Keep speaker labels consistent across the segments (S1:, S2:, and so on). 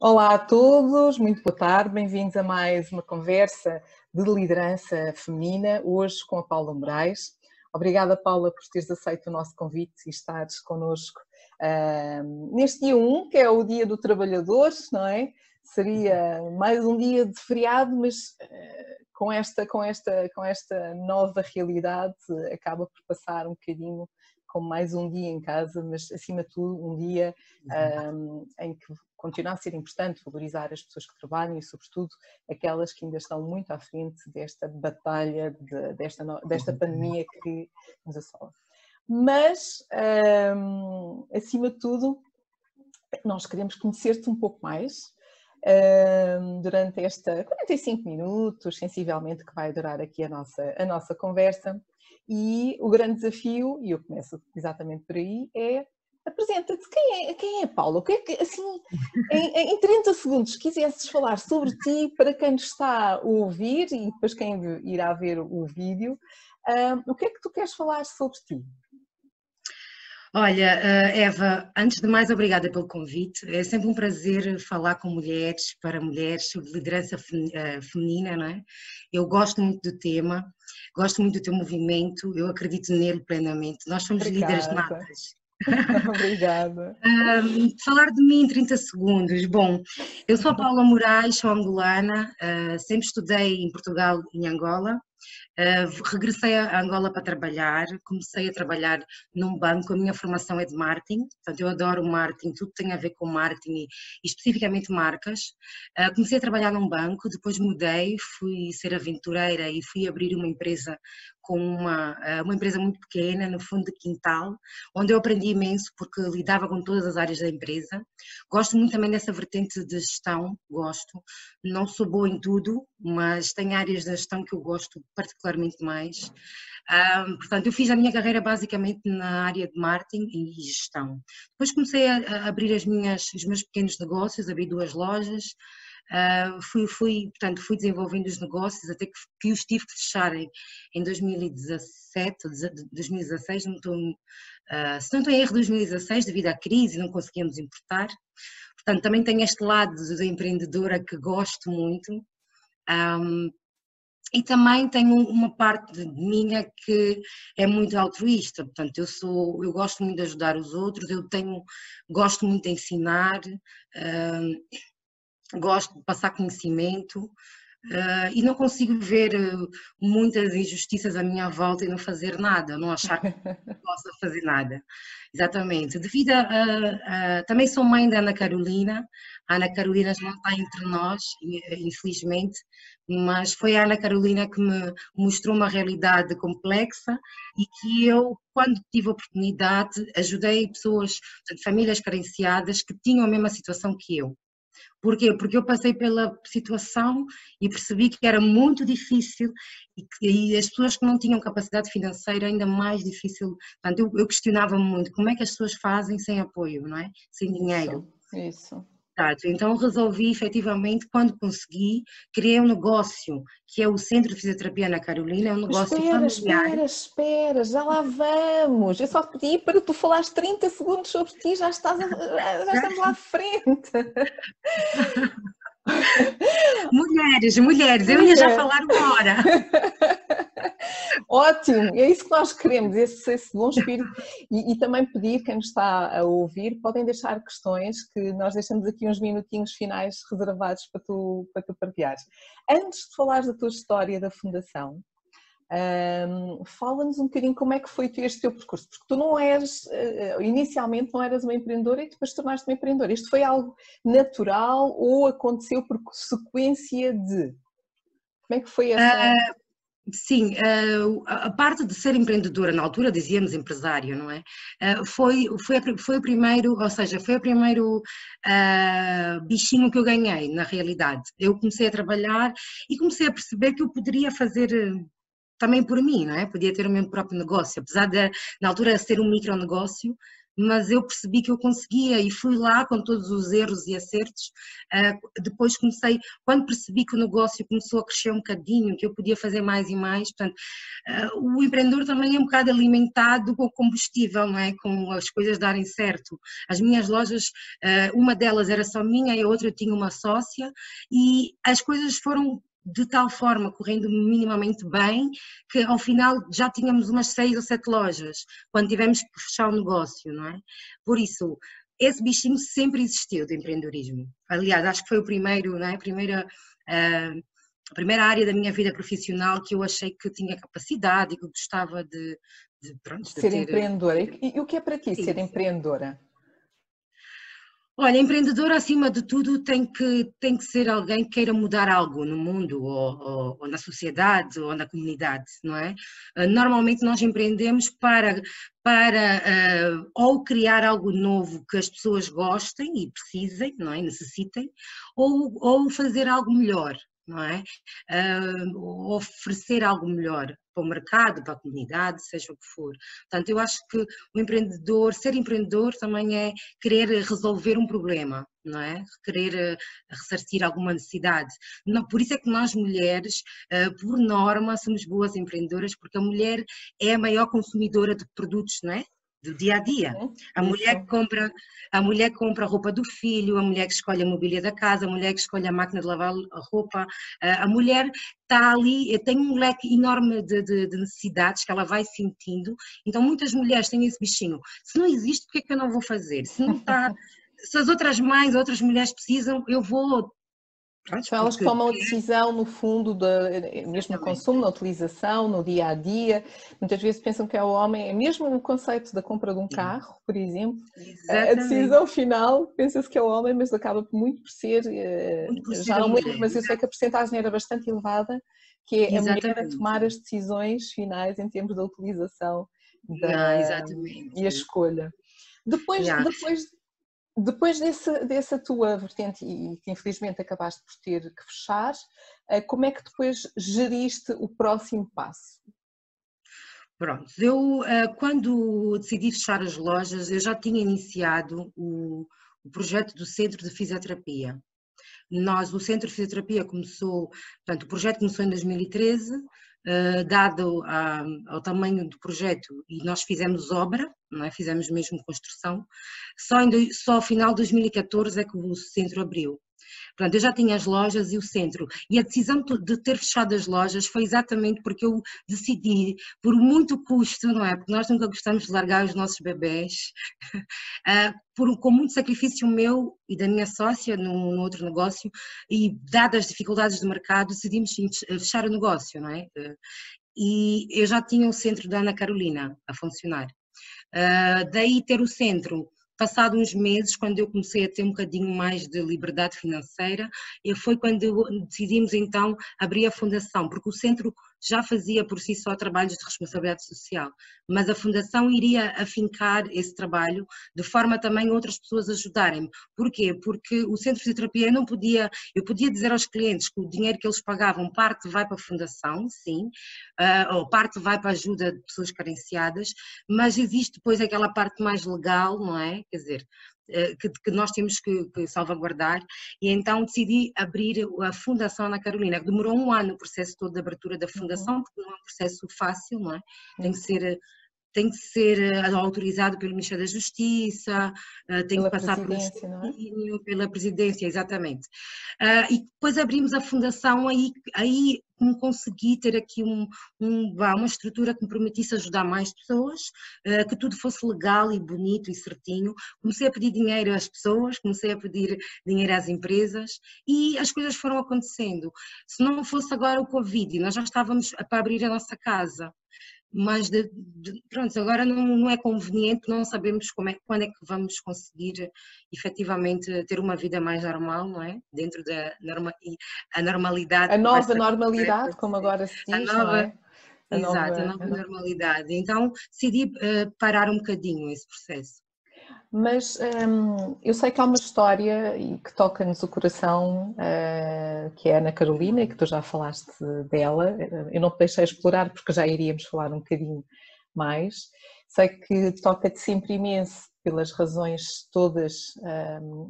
S1: Olá a todos, muito boa tarde, bem-vindos a mais uma conversa de liderança feminina, hoje com a Paula Moraes. Obrigada, Paula, por teres aceito o nosso convite e estares connosco uh, neste dia 1, que é o Dia do Trabalhador, não é? Seria mais um dia de feriado, mas uh, com, esta, com, esta, com esta nova realidade acaba por passar um bocadinho como mais um dia em casa, mas acima de tudo um dia um, em que continua a ser importante valorizar as pessoas que trabalham e, sobretudo, aquelas que ainda estão muito à frente desta batalha, de, desta, desta uhum. pandemia que nos assola. Mas, um, acima de tudo, nós queremos conhecer-te um pouco mais um, durante esta 45 minutos, sensivelmente, que vai durar aqui a nossa, a nossa conversa. E o grande desafio, e eu começo exatamente por aí, é apresenta-te. Quem é, quem é Paula? O que é que, assim, em, em 30 segundos, quisesses falar sobre ti para quem nos está a ouvir e depois quem irá ver o vídeo, um, o que é que tu queres falar sobre ti?
S2: Olha, Eva, antes de mais, obrigada pelo convite. É sempre um prazer falar com mulheres, para mulheres, sobre liderança feminina, não é? Eu gosto muito do tema, gosto muito do teu movimento, eu acredito nele plenamente. Nós somos Obrigada. líderes natas.
S1: Obrigada.
S2: Um, falar de mim em 30 segundos. Bom, eu sou a Paula Moraes, sou angolana, uh, sempre estudei em Portugal e em Angola. Uh, regressei a Angola para trabalhar, comecei a trabalhar num banco, a minha formação é de marketing, portanto eu adoro marketing, tudo tem a ver com marketing e, especificamente marcas. Uh, comecei a trabalhar num banco, depois mudei, fui ser aventureira e fui abrir uma empresa com uma, eh, uma empresa muito pequena, no fundo de quintal, onde eu aprendi imenso porque lidava com todas as áreas da empresa. Gosto muito também dessa vertente de gestão, gosto. Não sou boa em tudo, mas tem áreas da gestão que eu gosto particularmente mais. Um, portanto, eu fiz a minha carreira basicamente na área de marketing e gestão. Depois comecei a, a abrir as minhas, os meus pequenos negócios, abri duas lojas, Uh, fui, fui, portanto, fui desenvolvendo os negócios até que, que os tive que fechar em, em 2017, 2016, não estou, uh, se não estou em erro, 2016, devido à crise, não conseguíamos importar. Portanto, também tenho este lado da empreendedora que gosto muito. Um, e também tenho uma parte minha que é muito altruísta, portanto eu sou, eu gosto muito de ajudar os outros, eu tenho, gosto muito de ensinar, gosto de passar conhecimento uh, e não consigo ver uh, muitas injustiças à minha volta e não fazer nada, não achar que possa fazer nada. Exatamente. Devido a, Também sou mãe da Ana Carolina, a Ana Carolina já não está entre nós, infelizmente, mas foi a Ana Carolina que me mostrou uma realidade complexa e que eu, quando tive a oportunidade, ajudei pessoas, famílias carenciadas que tinham a mesma situação que eu. Porquê? Porque eu passei pela situação e percebi que era muito difícil e, que, e as pessoas que não tinham capacidade financeira ainda mais difícil. Portanto, eu, eu questionava muito como é que as pessoas fazem sem apoio, não é? Sem dinheiro.
S1: Isso. isso.
S2: Então resolvi efetivamente, quando consegui, criei um negócio que é o Centro de Fisioterapia na Carolina, é um negócio
S1: espera,
S2: familiar.
S1: Espera, espera, já lá vamos. Eu só pedi para tu falares 30 segundos sobre ti, já estás a, já estamos lá à frente.
S2: mulheres, mulheres, eu ia já falar uma hora.
S1: Ótimo, é isso que nós queremos, esse, esse bom espírito. E, e, também pedir quem nos está a ouvir, podem deixar questões que nós deixamos aqui uns minutinhos finais reservados para tu, para tu partilhares. Antes de falares da tua história da Fundação, um, Fala-nos um bocadinho como é que foi este teu percurso, porque tu não eras, uh, inicialmente não eras uma empreendedora e depois tornaste uma empreendedora. Isto foi algo natural ou aconteceu por sequência de? Como é que foi essa? Uh,
S2: sim, uh, a parte de ser empreendedora, na altura dizíamos empresário, não é? foi, foi, foi o primeiro, ou seja, foi o primeiro bichinho que eu ganhei, na realidade. Eu comecei a trabalhar e comecei a perceber que eu poderia fazer também por mim, não é? Podia ter o meu próprio negócio, apesar de na altura ser um micronegócio, mas eu percebi que eu conseguia e fui lá com todos os erros e acertos. Uh, depois comecei, quando percebi que o negócio começou a crescer um bocadinho, que eu podia fazer mais e mais, portanto, uh, o empreendedor também é um bocado alimentado com combustível, não é? Com as coisas darem certo. As minhas lojas, uh, uma delas era só minha e a outra eu tinha uma sócia e as coisas foram de tal forma, correndo minimamente bem, que ao final já tínhamos umas seis ou sete lojas, quando tivemos que fechar o negócio, não é? Por isso, esse bichinho sempre existiu do empreendedorismo. Aliás, acho que foi o primeiro, não é? A primeira, uh, a primeira área da minha vida profissional que eu achei que tinha capacidade e que gostava de,
S1: de, pronto, de ser ter... empreendedora. E, e, o que é para ti Sim. ser empreendedora?
S2: Olha, empreendedor acima de tudo tem que, tem que ser alguém que queira mudar algo no mundo ou, ou, ou, na sociedade ou na comunidade, não é? Ah, normalmente nós empreendemos para, para uh, ou criar algo novo que as pessoas gostem e precisem, não é? Necessitem, ou, ou fazer algo melhor, não é? Uh, oferecer algo melhor para o mercado, para a comunidade, seja o que for. Portanto, eu acho que o empreendedor, ser empreendedor também é querer resolver um problema, não é? Querer uh, ressarcir alguma necessidade. Não, por isso é que nós mulheres, uh, por norma, somos boas empreendedoras, porque a mulher é a maior consumidora de produtos, não é? Do dia a dia. A mulher que compra, a mulher compra a roupa do filho, a mulher que escolhe a mobília da casa, a mulher que escolhe a máquina de lavar a roupa, a mulher está ali, tem um leque enorme de, de, de, necessidades que ela vai sentindo. Então muitas mulheres têm esse bichinho. Se não existe, por que é que eu não vou fazer? Se não está, se as outras mães, outras mulheres precisam, eu vou
S1: então elas tomam a decisão no fundo, de, mesmo no consumo, na utilização, no dia a dia. Muitas vezes pensam que é o homem, é mesmo no conceito da compra de um carro, por exemplo, Exatamente. a decisão final pensa-se que é o homem, mas acaba muito por ser, eh, muito já não lembro, mas eu sei que a porcentagem era bastante elevada, que é Exatamente. a mulher a tomar as decisões finais em termos da utilização da, ah, e a escolha. Depois, yeah. depois depois desse, dessa tua vertente, e que infelizmente acabaste por ter que fechar, eh, como é que depois geriste o próximo passo?
S2: Pronto, eu eh, quando decidi fechar as lojas, eu já tinha iniciado o, o projeto do Centro de Fisioterapia. Nós, o Centro de Fisioterapia começou, portanto, o projeto começou em 2013, uh, dado a, ao tamanho do projeto, e nós fizemos obra, não é? fizemos mesmo construção, só, em, só ao final de 2014 é que o centro abriu. Eu já tinha as lojas e o centro. E a decisão de ter fechado as lojas foi exatamente porque eu decidi, por muito custo, não é? Porque nós nunca gostamos de largar os nossos bebés, uh, por, com muito sacrifício meu e da minha sócia no, no, outro negócio, e dadas as dificuldades do mercado, decidimos fechar o negócio, não é? Uh, e eu já tinha o centro da Ana Carolina a funcionar. Uh, daí ter o centro Passado uns meses, quando eu comecei a ter um bocadinho mais de liberdade financeira, foi quando decidimos então abrir a fundação, porque o centro já fazia por si só trabalhos de responsabilidade social, mas a Fundação iria afincar esse trabalho de forma também outras pessoas ajudarem-me. Porquê? Porque o Centro de Fisioterapia não podia, eu podia dizer aos clientes que o dinheiro que eles pagavam, parte vai para a Fundação, sim, uh, ou parte vai para a ajuda de pessoas carenciadas, mas existe depois aquela parte mais legal, não é? Quer dizer, que, que, nós temos que, que, salvaguardar e então decidi abrir a Fundação Ana Carolina, demorou um ano o processo todo de abertura da fundação, uhum. porque não é um processo fácil, não é? Tem que ser tem que ser eh, autorizado pelo Ministério da Justiça, eh, tem pela que passar pelo é? pela presidência, exatamente. E depois abrimos a fundação, aí, aí consegui ter aqui um, um, uma estrutura que me permitisse ajudar mais pessoas, que tudo fosse legal e bonito e certinho. Comecei a pedir dinheiro às pessoas, comecei a pedir dinheiro às empresas e as coisas foram acontecendo. Se não fosse agora o Covid, nós já estávamos para abrir a nossa casa mas de, de, pronto, agora não, não, é conveniente, não sabemos como é, quando é que vamos conseguir efetivamente ter uma vida mais normal, não é? Dentro da norma, a normalidade.
S1: A nova normalidade, como agora se diz, a nova, é?
S2: A Exato, nova, a nova normalidade. Então decidi uh, parar um bocadinho esse processo.
S1: Mas hum, eu sei que há uma história e que toca-nos o coração, uh, que é a Ana Carolina, e que tu já falaste dela. Eu não te deixei explorar porque já iríamos falar um bocadinho mais. Sei que toca-te sempre imenso pelas razões todas,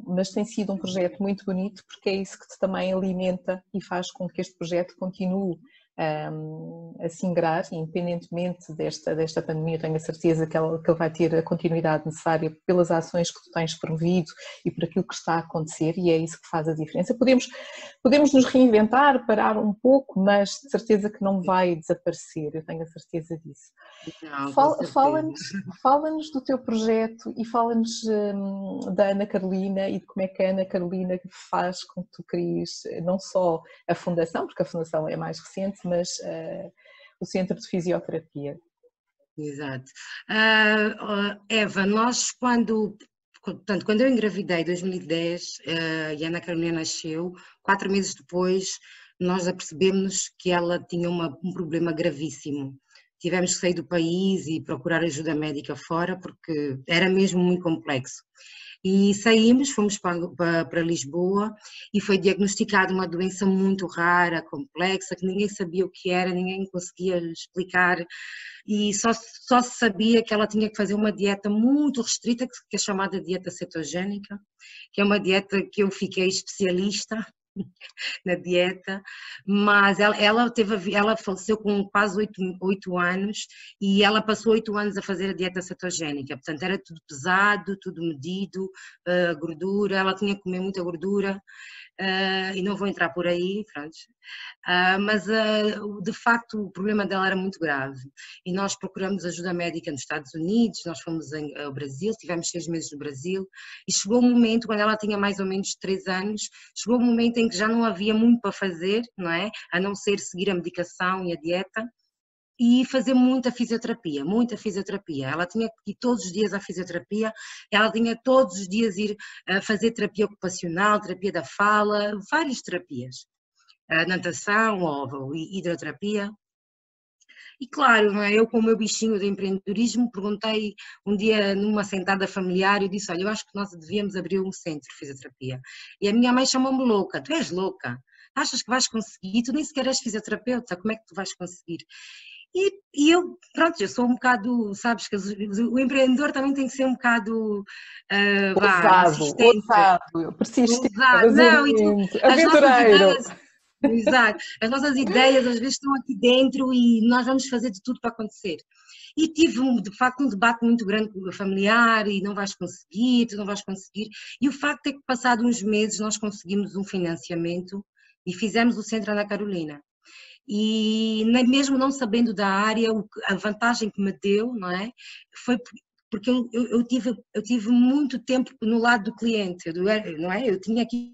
S1: mas tem sido um projeto muito bonito porque é isso que te também alimenta e faz com que este projeto continue um, a se ingrar, independentemente desta, desta pandemia, tenho a certeza que ele, que ele vai ter a continuidade necessária pelas ações que tu tens promovido e por aquilo que está a acontecer e é isso que faz a diferença. Podemos, podemos nos reinventar, parar um pouco, mas de certeza que não vai desaparecer, eu tenho a certeza disso. Fala-nos fala do teu projeto e fala-nos um, da Ana Carolina e de como é que a Ana Carolina faz com que tu cries não só a fundação, porque a fundação é mais recente, mas uh, o Centro de Fisioterapia.
S2: Exato. Uh, Eva, nós quando, portanto, quando eu engravidei em 2010 uh, e a Ana Carolina nasceu, quatro meses depois nós apercebemos que ela tinha uma, um problema gravíssimo. Tivemos que sair do país e procurar ajuda médica fora porque era mesmo muito complexo. E saímos, fomos para, para, Lisboa e foi diagnosticada uma doença muito rara, complexa, que ninguém sabia o que era, ninguém conseguia explicar. E só, só se sabia que ela tinha que fazer uma dieta muito restrita, que é chamada dieta cetogénica, que é uma dieta que eu fiquei especialista na dieta, mas ela, ela, teve, ela faleceu com quase oito anos e ela passou oito anos a fazer a dieta cetogénica, portanto era tudo pesado, tudo medido, uh, gordura, ela tinha que comer muita gordura uh, e não vou entrar por aí, pronto. Uh, mas uh, de facto o problema dela era muito grave e nós procuramos ajuda médica nos Estados Unidos, nós fomos em, ao Brasil, tivemos seis meses no Brasil e chegou um momento, quando ela tinha mais ou menos três anos, chegou um momento em que já não havia muito para fazer, não é? A não ser seguir a medicação e a dieta e fazer muita fisioterapia, muita fisioterapia. Ela tinha que ir todos os dias à fisioterapia, ela tinha todos os dias ir a fazer terapia ocupacional, terapia da fala, várias terapias. A natação ou hidroterapia. E claro, é? eu com o meu bichinho de empreendedorismo perguntei um dia numa sentada familiar e disse, olha, eu acho que nós devíamos abrir um centro de fisioterapia. E a minha mãe chamou-me louca, tu és louca, achas que vais conseguir? Tu nem sequer és fisioterapeuta, como é que tu vais conseguir? E, e, eu, pronto, eu sou um bocado, sabes, que o empreendedor também tem que ser um bocado uh,
S1: ousado, ousado, persistente, não,
S2: e tu, aventureiro. exato, as nossas ideias às vezes estão aqui dentro e nós vamos fazer de tudo para acontecer. E tive, de facto, um debate muito grande com o familiar e não vais conseguir, tu não vais conseguir. E o facto é que, passado uns meses, nós conseguimos um financiamento e fizemos o Centro Ana Carolina e mesmo não sabendo da área, a vantagem que me deu, não é? Foi porque eu, eu, tive, eu tive muito tempo no lado do cliente, não é? Eu tinha aqui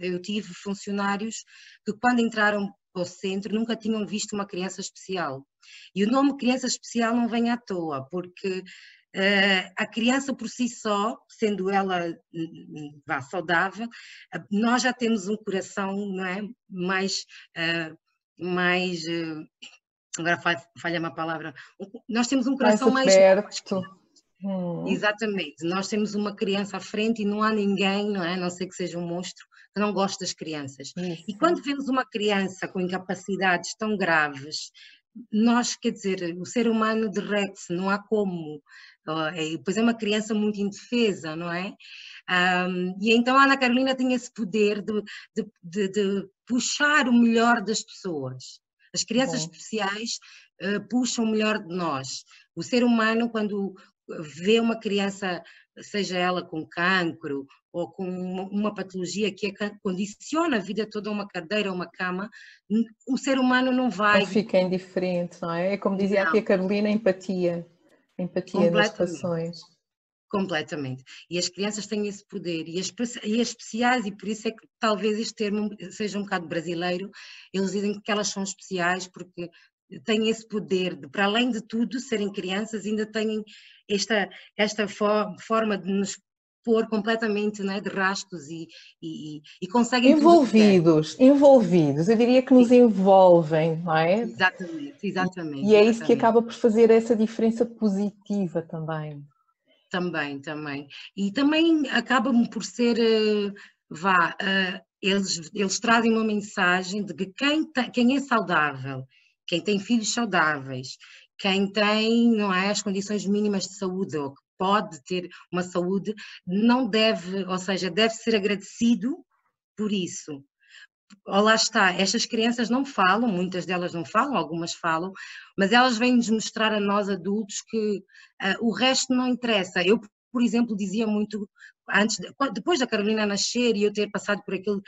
S2: Eu tive funcionários que, quando entraram para o centro, nunca tinham visto uma criança especial. E o nome criança especial não vem à toa, porque uh, a criança por si só, sendo ela hum, vá, saudável, nós já temos um coração não é, mais. Uh, mais uh, agora falha uma palavra. Nós temos um coração mais. mais Hum. Exatamente, nós temos uma criança à frente e não há ninguém, não é? A não sei que seja um monstro, que não goste das crianças. Isso. E quando vemos uma criança com incapacidades tão graves, nós, quer dizer, o ser humano derrete-se, não há como. É, pois é uma criança muito indefesa, não é? Um, e então a Ana Carolina tem esse poder de, de, de, de puxar o melhor das pessoas. As crianças Bom. especiais uh, puxam o melhor de nós. O ser humano, quando vê uma criança, seja ela com cancro ou com uma patologia que condiciona a vida toda a uma cadeira ou uma cama, o ser humano não vai.
S1: Não fica indiferente, não é? É como dizia não. aqui a Carolina, empatia. Empatia nas situações.
S2: Completamente. E as crianças têm esse poder, e as, e as especiais, e por isso é que talvez este termo seja um bocado brasileiro, eles dizem que elas são especiais porque têm esse poder de, para além de tudo, serem crianças, ainda têm esta, esta for, forma de nos pôr completamente né, de rastos e, e, e conseguem.
S1: Envolvidos, envolvidos, eu diria que nos Sim. envolvem, não é?
S2: Exatamente, exatamente.
S1: E é isso que acaba por fazer essa diferença positiva também.
S2: Também, também. E também acabam por ser, eh, vá, uh, eles, eles trazem uma mensagem de que quem, quem é saudável, quem tem filhos saudáveis, quem tem não é, as condições mínimas de saúde ou que pode ter uma saúde, não deve, ou seja, deve ser agradecido por isso. Ou lá está, estas crianças não falam, muitas delas não falam, algumas falam, mas elas vêm-nos mostrar a nós adultos que uh, o resto não interessa. Eu, por exemplo, dizia muito antes, depois da Carolina nascer e eu ter passado por aquele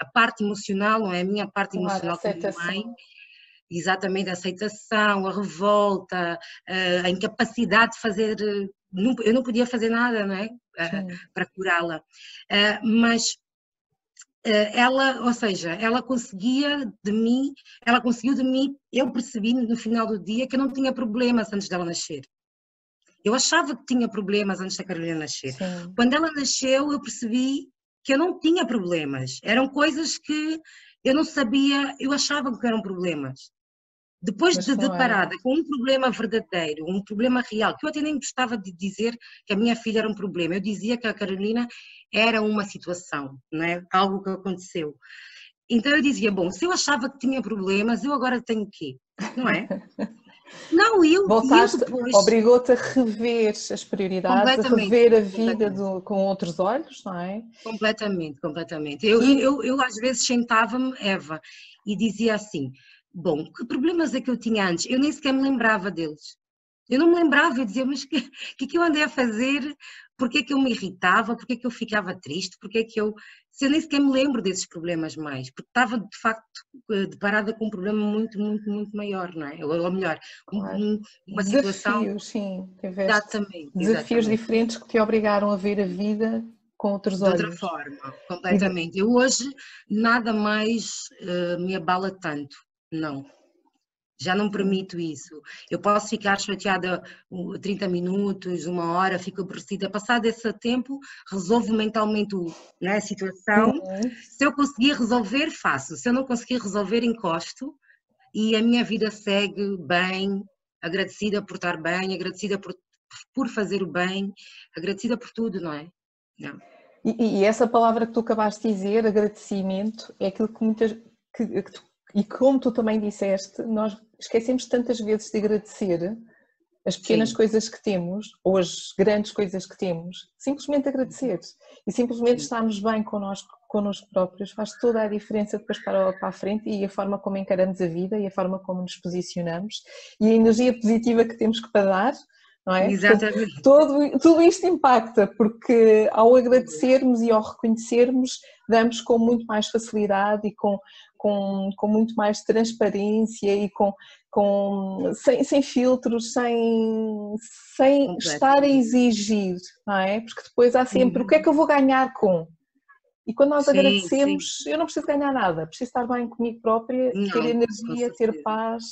S2: a parte emocional, não é a minha parte emocional como mãe, exatamente a aceitação, a revolta, a incapacidade de fazer, eu não podia fazer nada, não é? Para curá-la. Mas ela, ou seja, ela conseguia de mim, ela conseguiu de mim, eu percebi no final do dia que eu não tinha problemas antes dela nascer. Eu achava que tinha problemas antes da Carolina nascer. Sim. Quando ela nasceu, eu percebi que eu não tinha problemas. Eram coisas que eu não sabia, eu achava que eram problemas. Depois Mas de deparada com um problema verdadeiro, um problema real, que eu até nem gostava de dizer que a minha filha era um problema, eu dizia que a Carolina era uma situação, não é? algo que aconteceu. Então eu dizia, bom, se eu achava que tinha problemas, eu agora tenho o quê? Não é?
S1: Não, eu. Voltaste, depois... obrigou-te a rever as prioridades, a rever a vida do, com outros olhos, não é?
S2: Completamente, completamente. Eu, eu, eu às vezes sentava-me, Eva, e dizia assim: Bom, que problemas é que eu tinha antes? Eu nem sequer me lembrava deles. Eu não me lembrava, eu dizia, mas o que, que, que eu andei a fazer? Porquê é que eu me irritava? Porquê é que eu ficava triste? Porquê é que eu... Se eu nem sequer me lembro desses problemas mais, porque estava de facto eh, deparada com um problema muito, muito, muito maior, não é? Ou, melhor,
S1: claro. uma situação... Desafios, sim. Exatamente. Desafios diferentes que te obrigaram a ver a vida com outros olhos.
S2: De outra forma, completamente. Eu hoje nada mais uh, me abala tanto não. Já não permito isso. Eu posso ficar chateada 30 minutos, uma hora, fico aborrecida. Passado esse tempo, resolvo mentalmente né, a situação. Uhum. Se eu conseguir resolver, faço. Se eu não conseguir resolver, encosto. E a minha vida segue bem, agradecida por estar bem, agradecida por, por fazer o bem, agradecida por tudo, não é? Não.
S1: E, e, essa palavra que tu acabaste de dizer, agradecimento, é aquilo que muitas que, que tu e como tu também disseste, nós esquecemos tantas vezes de agradecer as pequenas Sim. coisas que temos, ou as grandes coisas que temos, simplesmente agradecer e simplesmente Sim. estarmos bem connosco, connosco próprios faz toda a diferença depois para, para a frente e a forma como encaramos a vida e a forma como nos posicionamos e a energia positiva que temos que dar, não é?
S2: Exatamente.
S1: Todo, tudo isto impacta, porque ao agradecermos e ao reconhecermos, damos com muito mais facilidade e com, com, com muito mais transparência e com, com, sem, sem filtros, sem, sem estar a exigir, não é? Porque depois há sempre uhum. o que é que eu vou ganhar com? E quando nós sim, agradecemos, sim. eu não preciso ganhar nada, preciso estar bem comigo própria, não, ter energia, ter paz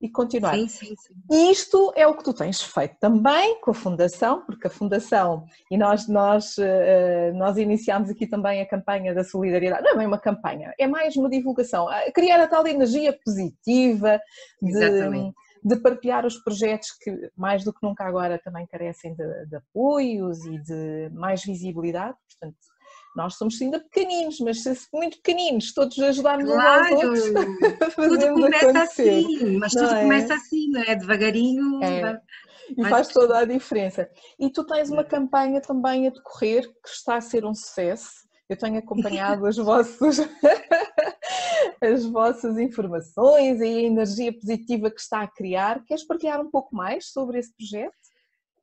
S1: e continuar. Sim, sim, sim. E isto é o que tu tens feito também com a Fundação, porque a Fundação, e nós, nós, eh, nós iniciámos aqui também a campanha da solidariedade, não é bem uma campanha, é mais uma divulgação, criar a tal energia positiva de, de partilhar os projetos que mais do que nunca agora também carecem de, de apoios e de mais visibilidade, portanto nós somos ainda pequeninos, mas muito pequeninos, todos ajudarmos claro. uns aos outros.
S2: tudo começa acontecer. assim, mas tudo é? começa assim, não é? Devagarinho. É.
S1: E faz toda a diferença. E tu tens uma campanha também a decorrer que está a ser um sucesso. Eu tenho acompanhado as vossas, as vossas informações e a energia positiva que está a criar. Queres partilhar um pouco mais sobre esse projeto?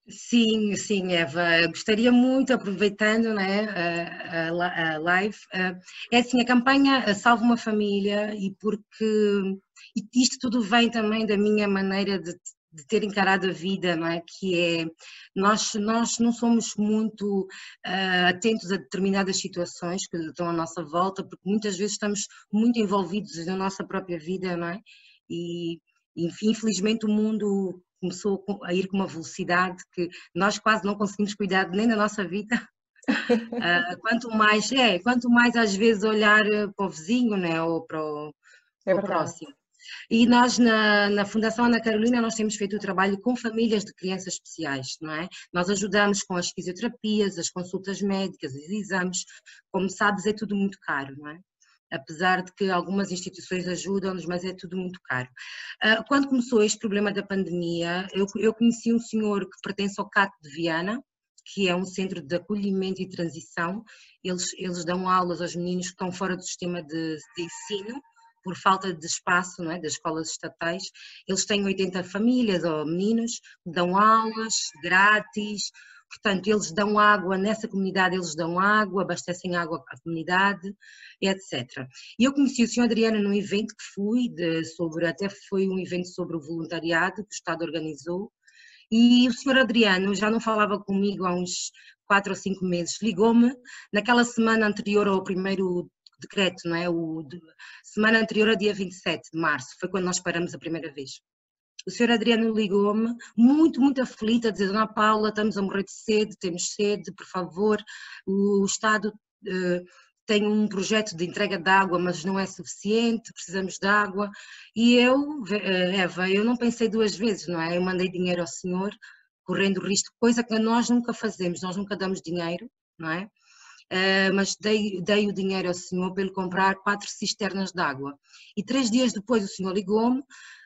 S2: Sim, sim, Eva. Gostaria muito, aproveitando né, a, live, é assim, a campanha Salva uma Família e porque isto tudo vem também da minha maneira de, de ter encarado a vida, não é? Que é, nós, nós não somos muito uh, atentos a determinadas situações que estão à nossa volta, porque muitas vezes estamos muito envolvidos na nossa própria vida, não é? E, infelizmente o mundo começou a ir com uma velocidade que nós quase não conseguimos cuidar nem da nossa vida. Uh, quanto mais é, quanto mais às vezes olhar para o vizinho, né, ou para o, é para o próximo. E nós na, na, Fundação Ana Carolina nós temos feito o trabalho com famílias de crianças especiais, não é? Nós ajudamos com as fisioterapias, as consultas médicas, os exames. Como sabes, é tudo muito caro, não é? Apesar de que algumas instituições ajudam-nos, mas é tudo muito caro. Ah, quando começou este problema da pandemia, eu, conheci um senhor que pertence ao CAT de Viana, que é um centro de acolhimento e transição. Eles, eles dão aulas aos meninos que estão fora do sistema de, de ensino, por falta de espaço não é, das escolas estatais. Eles têm 80 famílias ou meninos, dão aulas grátis, Portanto, eles dão água, nessa comunidade eles dão água, abastecem água à comunidade, etc. E eu conheci o Sr. Adriano num evento que fui, de, sobre, até foi um evento sobre o voluntariado que o Estado organizou, e o Sr. Adriano já não falava comigo há uns quatro ou cinco meses, ligou-me naquela semana anterior ao primeiro decreto, não é? O de, semana anterior ao dia 27 de março, foi quando nós paramos a primeira vez o senhor Adriano ligou-me, muito, muito aflita, a dizer, Dona Paula, estamos a morrer de sede, temos sede, por favor, o Estado uh, tem um projeto de entrega de água, mas não é suficiente, precisamos de água. E eu, eh, Eva, eu não pensei duas vezes, não é? Eu mandei dinheiro ao senhor, correndo risco, coisa que nós nunca fazemos, nós nunca damos dinheiro, não é? Uh, mas dei, dei o dinheiro ao senhor para ele comprar quatro cisternas de água. E três dias depois o senhor ligou-me,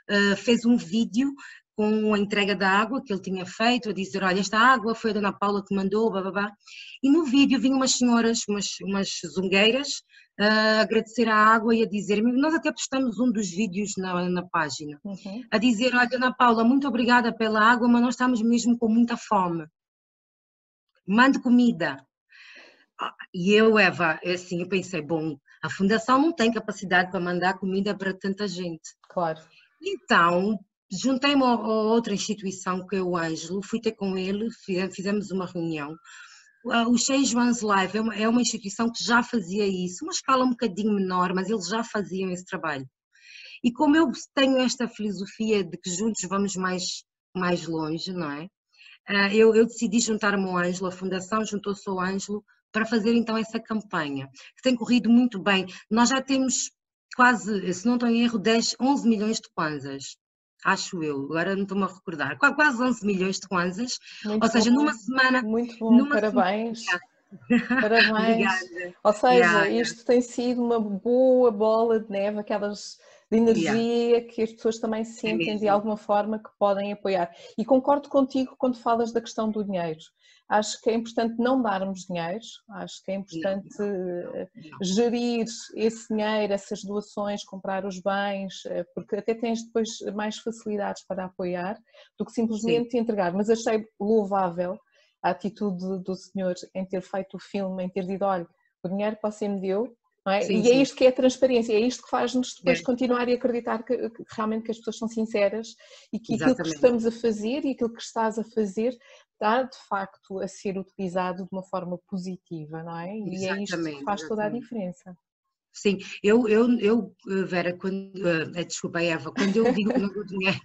S2: uh, fez um vídeo com a entrega da água que ele tinha feito, a dizer, olha, esta água foi a Dona Paula que mandou, babá. E no vídeo vinham umas senhoras, umas, umas zungueiras, a agradecer a água e a dizer, nós até postamos um dos vídeos na, na página, uhum. a dizer, olha, Dona Paula, muito obrigada pela água, mas nós estamos mesmo com muita fome. Mande comida. Ah, e eu, Eva, é assim, eu pensei, bom, a fundação não tem capacidade para mandar comida para tanta gente.
S1: Claro.
S2: Então, juntei-me a outra instituição, que é o Ângelo, fui ter com ele, fizemos uma reunião. O Change One's Life é, é uma instituição que já fazia isso, uma escala um bocadinho menor, mas eles já faziam esse trabalho. E como eu tenho esta filosofia de que juntos vamos mais, mais longe, não é? Ah, eu, eu decidi juntar-me ao Ângelo, a Fundação juntou-se ao Ângelo para fazer então essa campanha, que tem corrido muito bem. Nós já temos quase, se não estou em erro, 10, 11 milhões de kwanzas. Acho eu, agora não estou-me a recordar. Quase 11 milhões de kwanzas. Muito Ou seja, bom, numa semana.
S1: Muito bom, parabéns. Semana, Parabéns. Obrigada. Ou seja, Obrigada. isto tem sido uma boa bola de neve, aquelas de energia que as pessoas também sentem é de alguma forma que podem apoiar. E concordo contigo quando falas da questão do dinheiro. Acho que é importante não darmos dinheiro, acho que é importante eh, gerir esse dinheiro, essas doações, comprar os bens, eh, porque até tens depois mais facilidades para apoiar do que simplesmente Sim. entregar. Mas achei louvável a atitude do senhor em ter feito o filme, em ter dito, olha, o dinheiro que você me deu, é? Sim, e é isto que é a transparência, é isto que faz-nos depois é. continuar e acreditar que, que, realmente que as pessoas são sinceras e que Exatamente. aquilo que estamos a fazer e aquilo que estás a fazer está de facto a ser utilizado de uma forma positiva, não é? E exatamente, é isto que faz toda a diferença.
S2: Sim, eu, eu, eu Vera, quando, uh, desculpa Eva, quando eu digo que não dou dinheiro,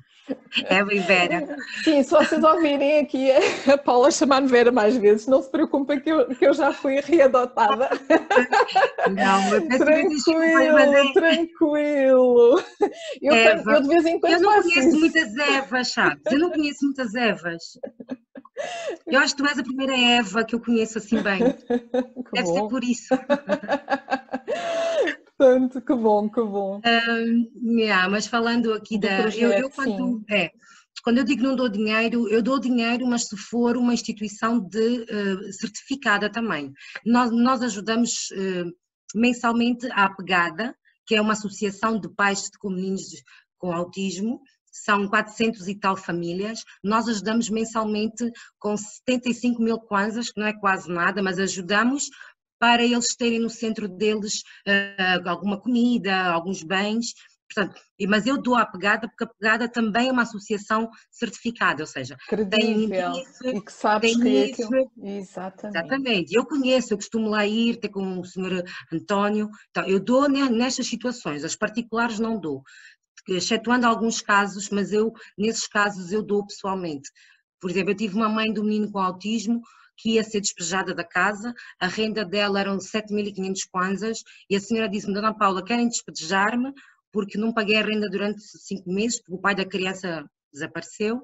S2: Eva e Vera.
S1: Sim, se vocês ouvirem aqui a Paula chamar-me Vera mais vezes, não se preocupem que eu, que eu já fui readotada.
S2: Não, mas
S1: tranquilo, tranquilo. Eu, Eva, eu de vez em quando
S2: Eu não conheço isso. muitas Evas, sabes? Eu não conheço muitas Evas. Eu acho que tu és a primeira Eva que eu conheço assim bem. Que Deve bom. ser por isso.
S1: Portanto, que bom, que bom.
S2: Um, yeah, mas falando aqui Do da. Projeto, eu, eu quando, é, quando eu digo não dou dinheiro, eu dou dinheiro, mas se for uma instituição de uh, certificada também. Nós, nós ajudamos uh, mensalmente a Pegada, que é uma associação de pais com meninos com autismo, são 400 e tal famílias. Nós ajudamos mensalmente com 75 mil kwanzas, que não é quase nada, mas ajudamos para eles terem no centro deles uh, alguma comida, alguns bens. Portanto, mas eu dou a pegada porque a pegada também é uma associação certificada, ou seja,
S1: Credível, tem e que sabes tem que é aquilo... Exatamente.
S2: Exatamente. Eu conheço, eu costumo lá ir, ter com o senhor António. Então, eu dou nestas situações, as particulares não dou excetuando alguns casos, mas eu, nesses casos, eu dou pessoalmente. Por exemplo, eu tive uma mãe do menino com autismo que ia ser despejada da casa, a renda dela eram 7.500 kwanzas e a senhora disse-me, Dona Paula, querem despejar-me porque não paguei a renda durante cinco meses, porque o pai da criança desapareceu,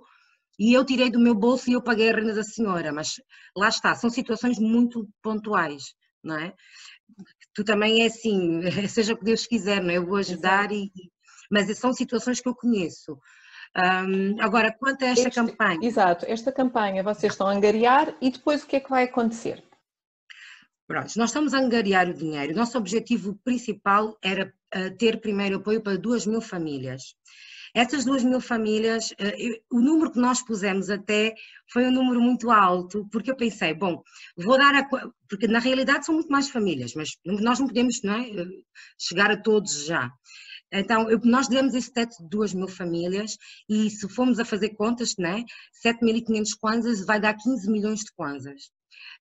S2: e eu tirei do meu bolso e eu paguei a renda da senhora, mas lá está, são situações muito pontuais, não é? Tu também é assim, seja o que Deus quiser, não é? Eu vou ajudar e, mas são situações que eu conheço. Um, agora, quanto a esta este, campanha.
S1: Exato, esta campanha vocês estão a angariar e depois o que é que vai acontecer?
S2: Pronto, nós estamos a angariar o dinheiro. Nosso objetivo principal era uh, ter primeiro apoio para duas mil famílias. Essas duas mil famílias, uh, o número que nós pusemos até foi um número muito alto, porque eu pensei, bom, vou dar a. Porque na realidade são muito mais famílias, mas nós não podemos não é, chegar a todos já. Então, nós demos esse teto de 2 mil famílias e se formos a fazer contas, né, 7.500 kwanzas vai dar 15 milhões de kwanzas.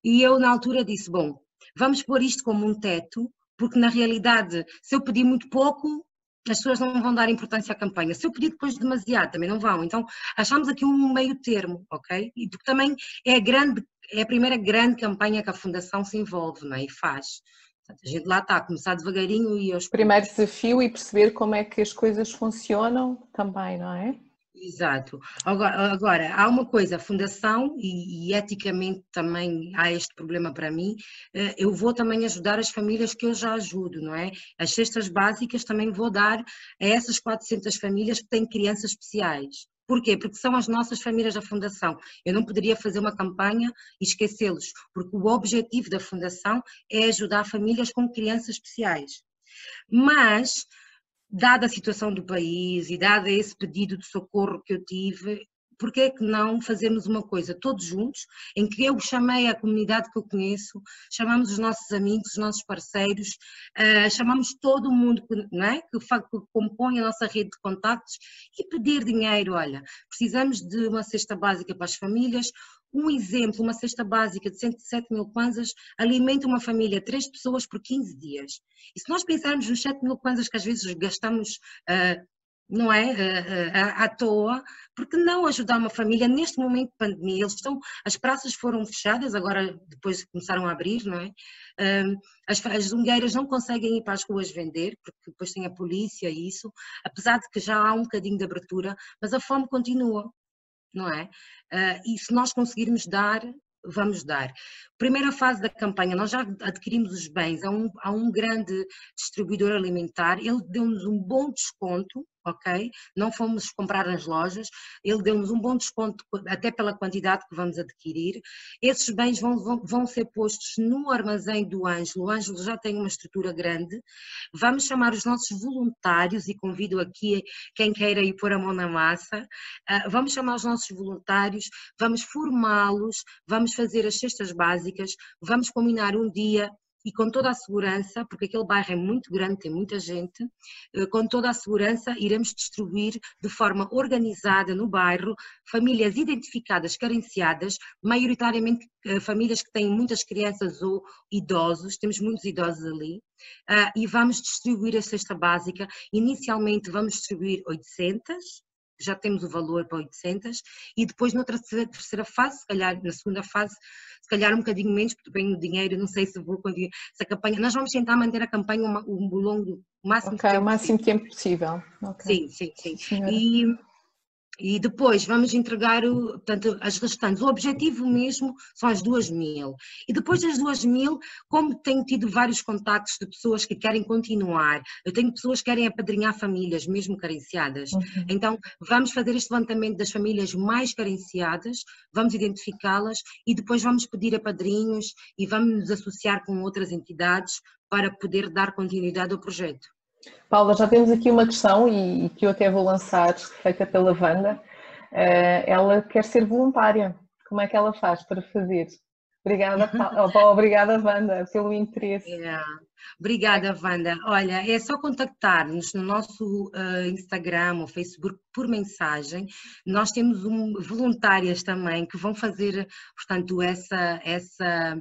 S2: E eu, na altura, disse: bom, vamos pôr isto como um teto, porque na realidade, se eu pedir muito pouco, as pessoas não vão dar importância à campanha. Se eu pedir depois demasiado, também não vão. Então, achamos aqui um meio termo, ok? E porque também é a, grande, é a primeira grande campanha que a Fundação se envolve não é? e faz. Portanto, a gente lá está, a começar devagarinho e aos
S1: Primeiro desafio e perceber como é que as coisas funcionam também, não é?
S2: Exato. Agora, agora, há uma coisa, a fundação, e, e, eticamente também há este problema para mim, eh, eu vou também ajudar as famílias que eu já ajudo, não é? As cestas básicas também vou dar a essas 400 famílias que têm crianças especiais. Porquê? Porque são as nossas famílias da Fundação. Eu não poderia fazer uma campanha e esquecê-los, porque o objetivo da Fundação é ajudar famílias com crianças especiais. Mas, dada a situação do país e dada esse pedido de socorro que eu tive, por que é que não fazermos uma coisa todos juntos, em que eu chamei a comunidade que eu conheço, chamamos os nossos amigos, os nossos parceiros, uh, chamamos todo mundo não é? que, que compõe a nossa rede de contactos e pedir dinheiro, olha, precisamos de uma cesta básica para as famílias, um exemplo, uma cesta básica de 107 mil kwanzas alimenta uma família, três pessoas por 15 dias. E se nós pensarmos nos 7 mil kwanzas que às vezes gastamos uh, não é? Eh, eh, à, toa, porque não ajudar uma família neste momento de pandemia? Eles estão, as praças foram fechadas, agora depois começaram a abrir, não é? As, as zungueiras não conseguem ir para as ruas vender, porque depois tem a polícia e isso, apesar de que já há um bocadinho de abertura, mas a fome continua, não é? Ah, e se nós conseguirmos dar vamos dar. Primeira fase da campanha, nós já adquirimos os bens a um, a um grande distribuidor alimentar, ele deu-nos um bom desconto, ok? Não fomos comprar nas lojas, ele deu-nos um bom desconto até pela quantidade que vamos adquirir. Esses bens vão, vão, vão ser postos no armazém do Ângelo, o Ângelo já tem uma estrutura grande. Vamos chamar os nossos voluntários e convido aqui quem queira ir pôr a mão na massa. Uh, vamos chamar os nossos voluntários, vamos formá-los, vamos fazer as cestas básicas, vamos combinar um dia e com toda a segurança, porque aquele bairro é muito grande, tem muita gente, eh, com toda a segurança iremos distribuir de forma organizada no bairro famílias identificadas, carenciadas, maioritariamente eh, famílias que têm muitas crianças ou idosos, temos muitos idosos ali, ah, e vamos distribuir a cesta básica. Inicialmente vamos distribuir 800, já temos o valor para 800 e depois noutra terceira fase, se calhar na segunda fase, se calhar um bocadinho menos, porque tenho dinheiro, não sei se vou conseguir essa campanha. Nós vamos tentar manter a campanha o, o longo do máximo
S1: okay, tempo o máximo possível. tempo possível.
S2: Okay. Sim, sim, sim. E, E depois vamos entregar o, portanto, as restantes. O objetivo mesmo são as duas mil. E depois das duas mil, como tenho tido vários contactos de pessoas que querem continuar, eu tenho pessoas que querem apadrinhar famílias, mesmo carenciadas. Uhum. Então, vamos fazer este levantamento das famílias mais carenciadas, vamos identificá-las e depois vamos pedir a padrinhos e vamos nos associar com outras entidades para poder dar continuidade ao projeto.
S1: Paula, já temos aqui uma questão e, e que eu até vou lançar, feita pela Wanda. Uh, ela quer ser voluntária. Como é que ela faz para fazer? Obrigada, Paula. Obrigada, Wanda, pelo interesse.
S2: Yeah. Obrigada, Wanda. Olha, é só contactar-nos no nosso uh, Instagram ou Facebook por mensagem. Nós temos um, voluntárias também que vão fazer, portanto, essa, essa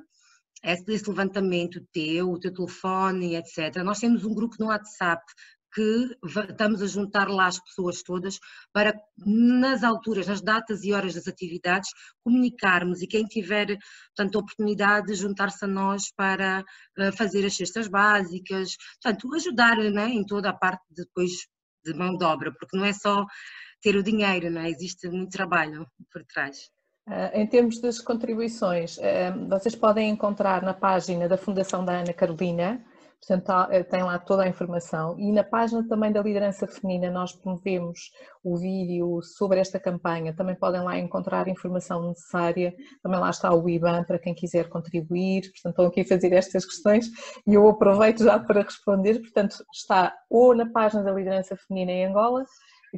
S2: esse levantamento teu, o teu telefone, etc. Nós temos um grupo no WhatsApp que estamos a juntar lá as pessoas todas para, nas alturas, nas datas e horas das atividades, comunicarmos e quem tiver, portanto, a oportunidade de juntar-se a nós para eh, fazer as cestas básicas, portanto, ajudar né, em toda a parte depois de mão de obra, porque não é só ter o dinheiro, não é? existe muito trabalho por trás.
S1: Eh, em termos das contribuições, eh, vocês podem encontrar na página da Fundação da Ana Carolina, portanto eh, tem lá toda a informação e na página também da Liderança Feminina nós promovemos o vídeo sobre esta campanha, também podem lá encontrar informação necessária, também lá está o IBAN para quem quiser contribuir, portanto estão aqui a fazer estas questões e eu aproveito já para responder, portanto está ou na página da Liderança Feminina em Angola,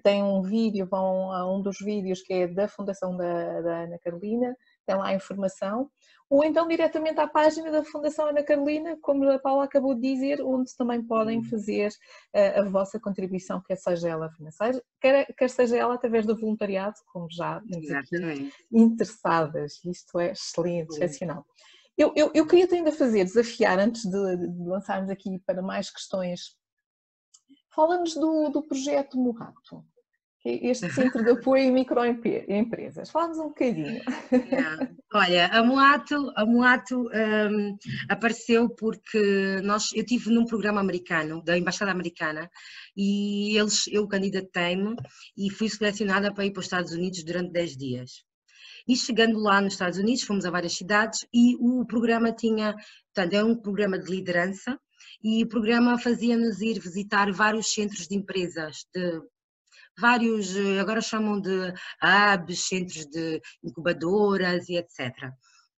S1: tem um vídeo, vão a um dos vídeos que é da Fundação da, da, Ana Carolina, tem lá a informação, ou então diretamente à página da Fundação Ana Carolina, como a Paula acabou de dizer, onde também podem uhum. fazer a, eh, a vossa contribuição, quer seja ela financeira, quer, quer seja ela através do voluntariado, como já aqui, interessadas. Isto é excelente, excepcional. Eu, eu, eu queria ainda fazer, desafiar, antes de, de lançarmos aqui para mais questões Fala-nos do, do projeto Murrato, que é este Centro de Apoio em Microempresas. Fala-nos um bocadinho.
S2: Yeah. Olha, a Moato, a um, apareceu porque nós, eu tive num programa americano, da Embaixada Americana, e eles, eu candidatei-me e fui selecionada para ir para os Estados Unidos durante 10 dias. E chegando lá nos Estados Unidos, fomos a várias cidades e o programa tinha, portanto, é um programa de liderança, e o programa fazia-nos ir visitar vários centros de empresas, de vários, eh, agora chamam de hubs, centros de incubadoras e etc.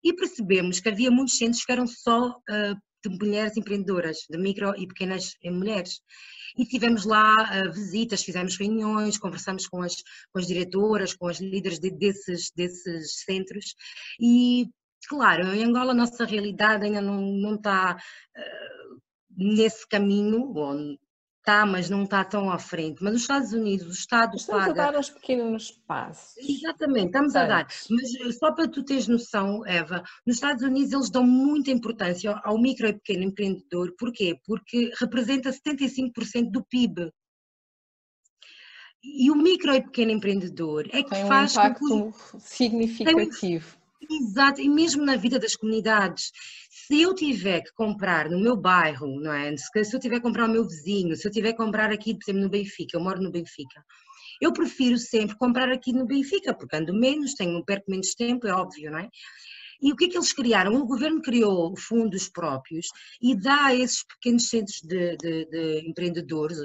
S2: E percebemos que havia muitos centros que eram só uh, de mulheres empreendedoras, de micro e pequenas mulheres. E tivemos lá uh, visitas, fizemos reuniões, conversamos com as, com as diretoras, com as líderes de, desses, desses centros. E, claro, em Angola a nossa realidade ainda não, não está. Uh, nesse caminho, bom, está, mas não está tão à frente. Mas nos Estados Unidos, o Estado
S1: estamos
S2: paga...
S1: a dar uns pequenos passos.
S2: Exatamente, estamos a dar. Mas eh, só para tu teres noção, Eva, nos Estados Unidos eles dão muita importância ao micro e pequeno empreendedor. Porquê? Porque representa 75% do PIB. E o micro e pequeno empreendedor é que
S1: Tem
S2: faz...
S1: um impacto significativo.
S2: Exato, e mesmo na vida das comunidades. Se eu tiver que comprar no meu bairro, não é? Se eu tiver que comprar o meu vizinho, se eu tiver que comprar aqui, por exemplo, no Benfica, eu moro no Benfica, eu prefiro sempre comprar aqui no Benfica, porque ando menos, tenho, perco menos tempo, é óbvio, não é? E o que é que eles criaram? O governo criou fundos próprios e dá a esses pequenos centros de, de, de empreendedores,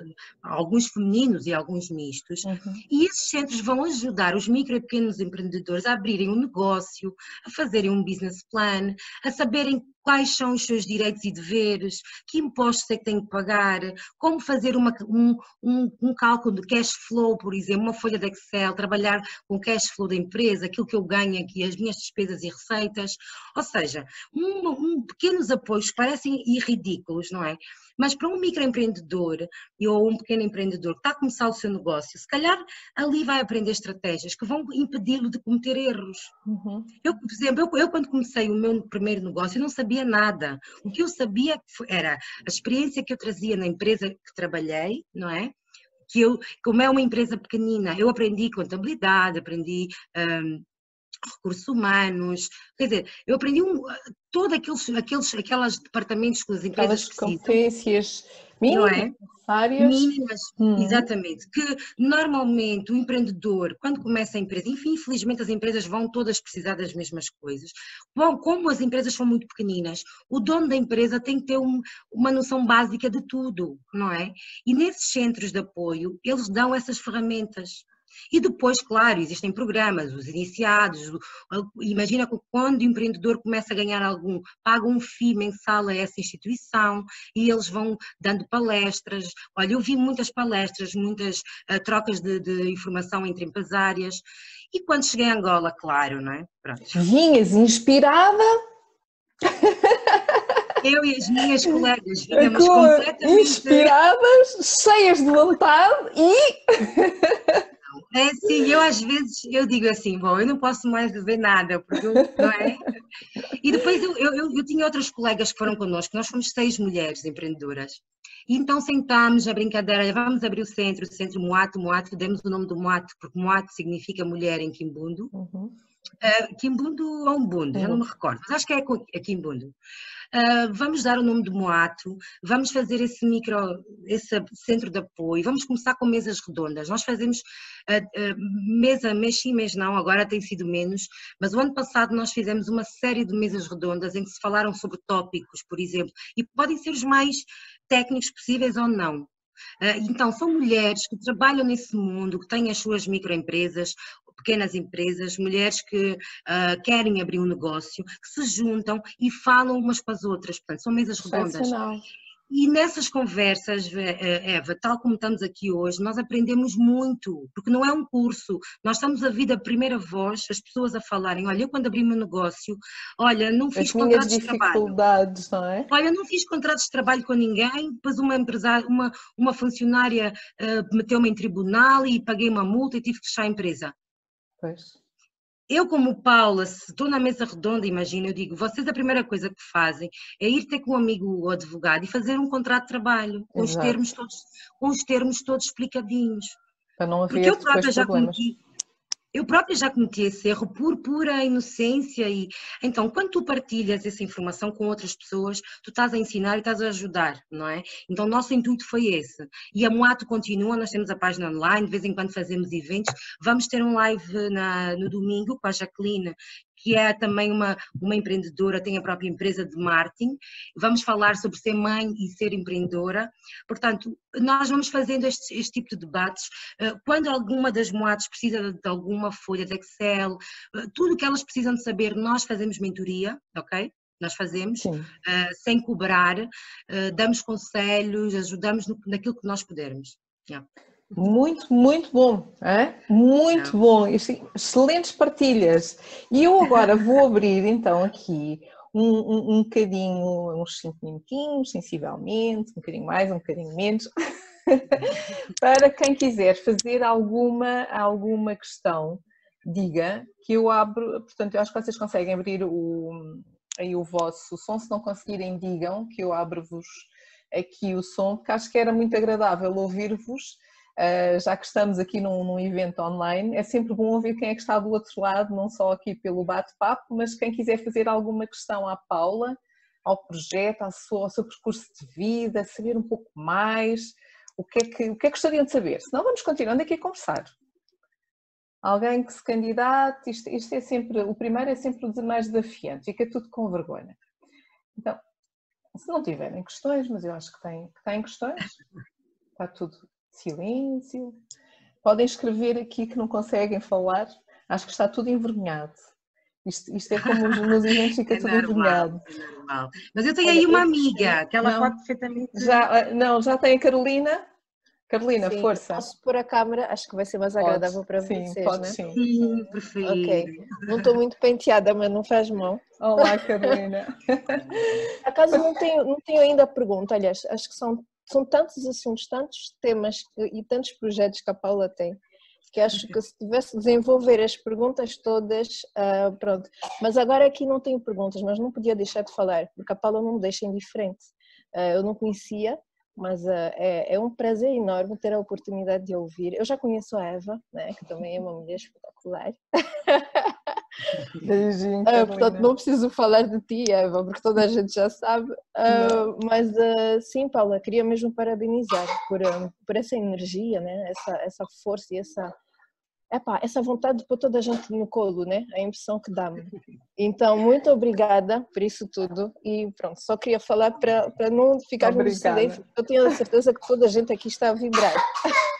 S2: alguns femininos e alguns mistos, uhum. e esses centros vão ajudar os micro e pequenos empreendedores a abrirem um negócio, a fazerem um business plan, a saberem quais são os seus direitos e deveres, que impostos é que tem que pagar, como fazer uma, um, um, um, cálculo de cash flow, por exemplo, uma folha de Excel, trabalhar com cash flow da empresa, aquilo que eu ganho aqui, as minhas despesas e receitas, ou seja, um, um pequenos apoios que parecem ridículos, não é? Mas para um microempreendedor ou um pequeno empreendedor que está a começar o seu negócio, se calhar ali vai aprender estratégias que vão impedi-lo de cometer erros. Uhum. Eu, por exemplo, eu, eu, quando comecei o meu primeiro negócio, eu não sabia nada. O que eu sabia era a experiência que eu trazia na empresa que trabalhei, não é? que eu, como é uma empresa pequenina, eu aprendi contabilidade, aprendi um, recursos humanos, quer dizer, eu aprendi um, todos aqueles, aqueles aquelas departamentos que as empresas
S1: Aquelas competências
S2: Mínimas, não é? Necessárias. Mínimas, uhum. exatamente. Que normalmente o empreendedor, quando começa a empresa, enfim, infelizmente as empresas vão todas precisar das mesmas coisas. Bom, como as empresas são muito pequeninas, o dono da empresa tem que ter um, uma noção básica de tudo, não é? E nesses centros de apoio, eles dão essas ferramentas. E depois, claro, existem programas, os iniciados, imagina que quando o empreendedor começa a ganhar algum, paga um FII mensal a essa instituição e eles vão dando palestras. Olha, eu vi muitas palestras, muitas uh, trocas de, de, informação entre empresárias. E quando cheguei a Angola, claro, não é?
S1: Pronto. Vinhas inspirada?
S2: eu e as minhas colegas vínhamos completamente
S1: inspiradas, cheias de vontade e
S2: é sim, eu às vezes eu digo assim, bom, eu não posso mais dizer nada, porque eu, não é? E depois eu, eu, eu, tinha outras colegas que foram connosco, nós fomos seis mulheres empreendedoras. Então sentámos a brincadeira, vamos abrir o centro, o centro Moato, Moato, demos o nome do Moato, porque Moato significa mulher em Quimbundo. Uhum. Uh, Quimbundo ou Umbundo, uhum. já não me recordo, mas acho que é, é Quimbundo. Uh, vamos dar o nome de Moato, vamos fazer esse micro, esse centro de apoio, vamos começar com mesas redondas. Nós fazemos uh, uh, mesa, mês sim, mês não, agora tem sido menos, mas o ano passado nós fizemos uma série de mesas redondas em que se falaram sobre tópicos, por exemplo, e podem ser os mais técnicos possíveis ou não. Então, são mulheres que trabalham nesse mundo, que têm as suas microempresas, pequenas empresas, mulheres que uh, querem abrir um negócio, que se juntam e falam umas com as outras, portanto, são mesas redondas. E nessas conversas, eh, eh, Eva, tal como estamos aqui hoje, nós aprendemos muito, porque não é um curso, nós estamos a vir da primeira voz, as pessoas a falarem, olha, eu quando abri meu negócio, olha, não fiz contratos de trabalho.
S1: Não é?
S2: Olha, não fiz contratos de trabalho com ninguém, depois uma empresária, uma, uma funcionária uh, meteu-me em tribunal e paguei uma multa e tive que fechar a empresa.
S1: Pois.
S2: Eu, como Paula, se estou na mesa redonda, imagina, eu digo, vocês a primeira coisa que fazem é ir ter com um amigo ou advogado e fazer um contrato de trabalho, com os termos todos, com os termos todos explicadinhos.
S1: Para não haver Porque eu própria já cometi,
S2: eu própria já cometi esse erro por pura inocência e então quando tu partilhas essa informação com outras pessoas, tu estás a ensinar e estás a ajudar, não é? Então o nosso intuito foi esse. E a Moato continua, nós temos a página online, de vez em quando fazemos eventos, vamos ter um live na, no domingo com a Jacqueline que é também uma, uma empreendedora, tem a própria empresa de marketing. Vamos falar sobre ser mãe e ser empreendedora. Portanto, nós vamos fazendo este, este tipo de debates. Eh, quando alguma das moadas precisa de alguma folha de Excel, eh, tudo o que elas precisam de saber, nós fazemos mentoria, ok? nós fazemos, uh, sem cobrar, uh, damos conselhos, ajudamos no, naquilo que nós pudermos. Yeah.
S1: Muito, muito bom, é? muito bom, excelentes partilhas. E eu agora vou abrir então aqui um, um, um bocadinho, uns 5 minutinhos, sensivelmente, um bocadinho mais, um bocadinho menos, para quem quiser fazer alguma, alguma questão, diga que eu abro, portanto, eu acho que vocês conseguem abrir o, aí o vosso som, se não conseguirem, digam que eu abro-vos aqui o som, porque acho que era muito agradável ouvir-vos Uh, já que estamos aqui num, num, evento online, é sempre bom ouvir quem é que está do outro lado, não só aqui pelo bate-papo, mas quem quiser fazer alguma questão à Paula, ao projeto, ao seu, ao seu, percurso de vida, saber um pouco mais, o que, é que, o que é que gostariam de saber? Senão vamos continuando aqui a conversar. Alguém que se candidate, isto, isto é sempre, o primeiro é sempre o mais desafiante, fica tudo com vergonha. Então, se não tiverem questões, mas eu acho que têm, que têm questões, está tudo, silêncio. Podem escrever aqui que não conseguem falar. Acho que está tudo envergonhado. Isto, isto é como nos eventos fica é tudo normal, envergonhado.
S2: É normal. Mas eu tenho aí uma amiga que ela não, pode perfeitamente.
S1: Já, eh, não, já tem a Carolina. Carolina,
S3: sim,
S1: força.
S3: Posso pôr a câmera, acho que vai ser mais agradável pode, para
S1: sim,
S3: vocês,
S1: pode,
S3: né?
S1: Sim,
S2: sim perfeito.
S3: Ok. Não estou muito penteada, mas não faz mal.
S1: Olá, Carolina.
S3: Acaso não tenho, não tenho ainda a pergunta, aliás, acho que são são tantos assuntos, tantos temas e tantos projetos que a Paula tem, que acho que se tivesse desenvolver as perguntas todas, uh, pronto. Mas agora aqui não tenho perguntas, mas não podia deixar de falar, porque a Paula não me deixa indiferente. Uh, eu não conhecia, mas uh, é, é, um prazer enorme ter a oportunidade de ouvir. Eu já conheço a Eva, né, que também é uma mulher espetacular.
S1: Beijinho.
S3: Uh, portanto, não preciso falar de ti, Eva, porque toda a gente já sabe. Uh, mas uh, sim, Paula, queria mesmo parabenizar por, por essa energia, né? essa, essa força e essa epá, essa vontade de pôr toda a gente no colo, né? A impressão que dá-me. Então, muito obrigada por isso tudo e pronto, só queria falar para, para não ficar no silêncio. Eu tenho a certeza que toda a gente aqui está a vibrar.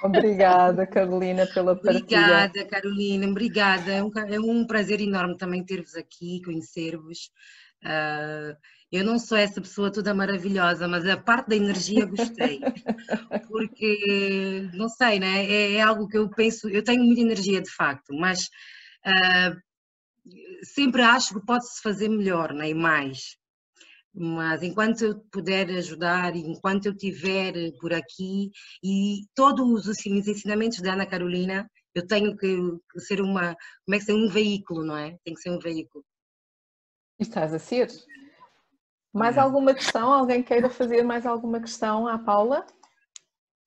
S1: Obrigada, Carolina, pela partilha.
S2: Obrigada, Carolina, obrigada. É um, é um prazer enorme também ter-vos aqui, conhecer-vos. Uh, eu não sou essa pessoa toda maravilhosa, mas a parte da energia gostei. Porque, não sei, né? É, é algo que eu penso, eu tenho muita energia de facto, mas uh, sempre acho que pode-se fazer melhor né? e mais. Mas enquanto eu puder ajudar, enquanto eu estiver por aqui, e todos os ensinamentos da Ana Carolina, eu tenho que ser uma, como é que ser um veículo, não é? Tem que ser um veículo.
S1: Estás a ser? Mais alguma questão? Alguém queira fazer mais alguma questão à Paula?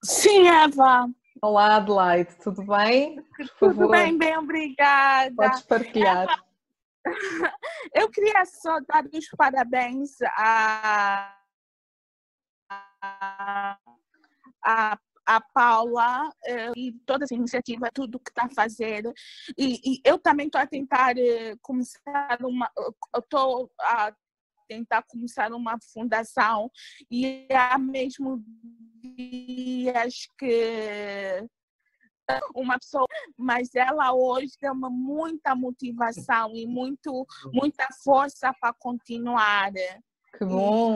S4: Sim, Eva.
S1: Olá, Adelaide, tudo bem?
S4: tudo bem, bem, obrigada.
S1: Podes partilhar. Eva,
S4: eu queria só dar os parabéns a, a, a Paula eh, e toda essa iniciativa, tudo que está a fazer. E, e eu também estou a tentar eh, começar uma. Estou a tentar começar uma fundação e há mesmo dias que uma pessoa, mas ela hoje deu-me muita motivação e muito, muita força para continuar.
S1: Que bom!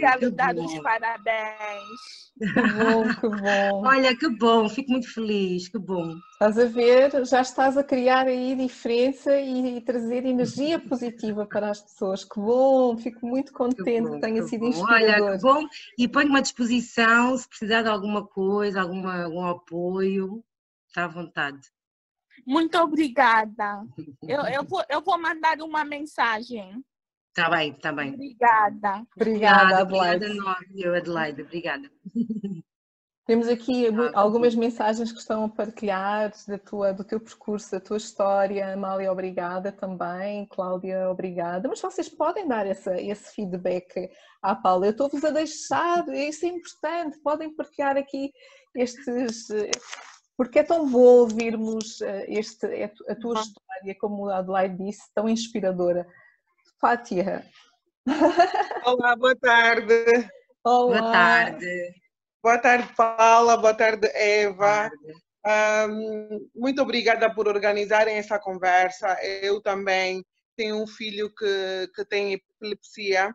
S4: Quero que dar bom. os parabéns.
S1: Que bom, que bom.
S2: Olha, que bom, fico muito feliz, que bom.
S1: Estás a ver, já estás a criar aí diferença e, e trazer energia positiva para as pessoas. Que bom, fico muito contente que, bom, que tenha que sido bom. inspirador.
S2: Olha, que bom, e ponho-me à disposição se precisar de alguma coisa, alguma, algum apoio, está à vontade.
S4: Muito obrigada. Eu, eu, vou, eu vou mandar uma mensagem.
S2: Está bem, está bem.
S4: Obrigada.
S1: Obrigada, Adelaide.
S2: Obrigada, Adelaide. Obrigada.
S1: Temos aqui algumas mensagens que estão a partilhar da tua, do teu percurso, da tua história. Amália, obrigada também. Cláudia, obrigada. Mas vocês podem dar essa, esse feedback à Paula. Eu estou-vos a deixar, isso é importante. Podem partilhar aqui estes. Porque é tão bom ouvirmos eh, este, a tua história, como a Adelaide disse, tão inspiradora. Fátia.
S5: Olá, boa tarde.
S1: Olá.
S2: Boa tarde.
S5: Boa tarde, Paula. Boa tarde, Eva. Um, muito obrigada por organizarem essa conversa. Eu também tenho um filho que, que tem epilepsia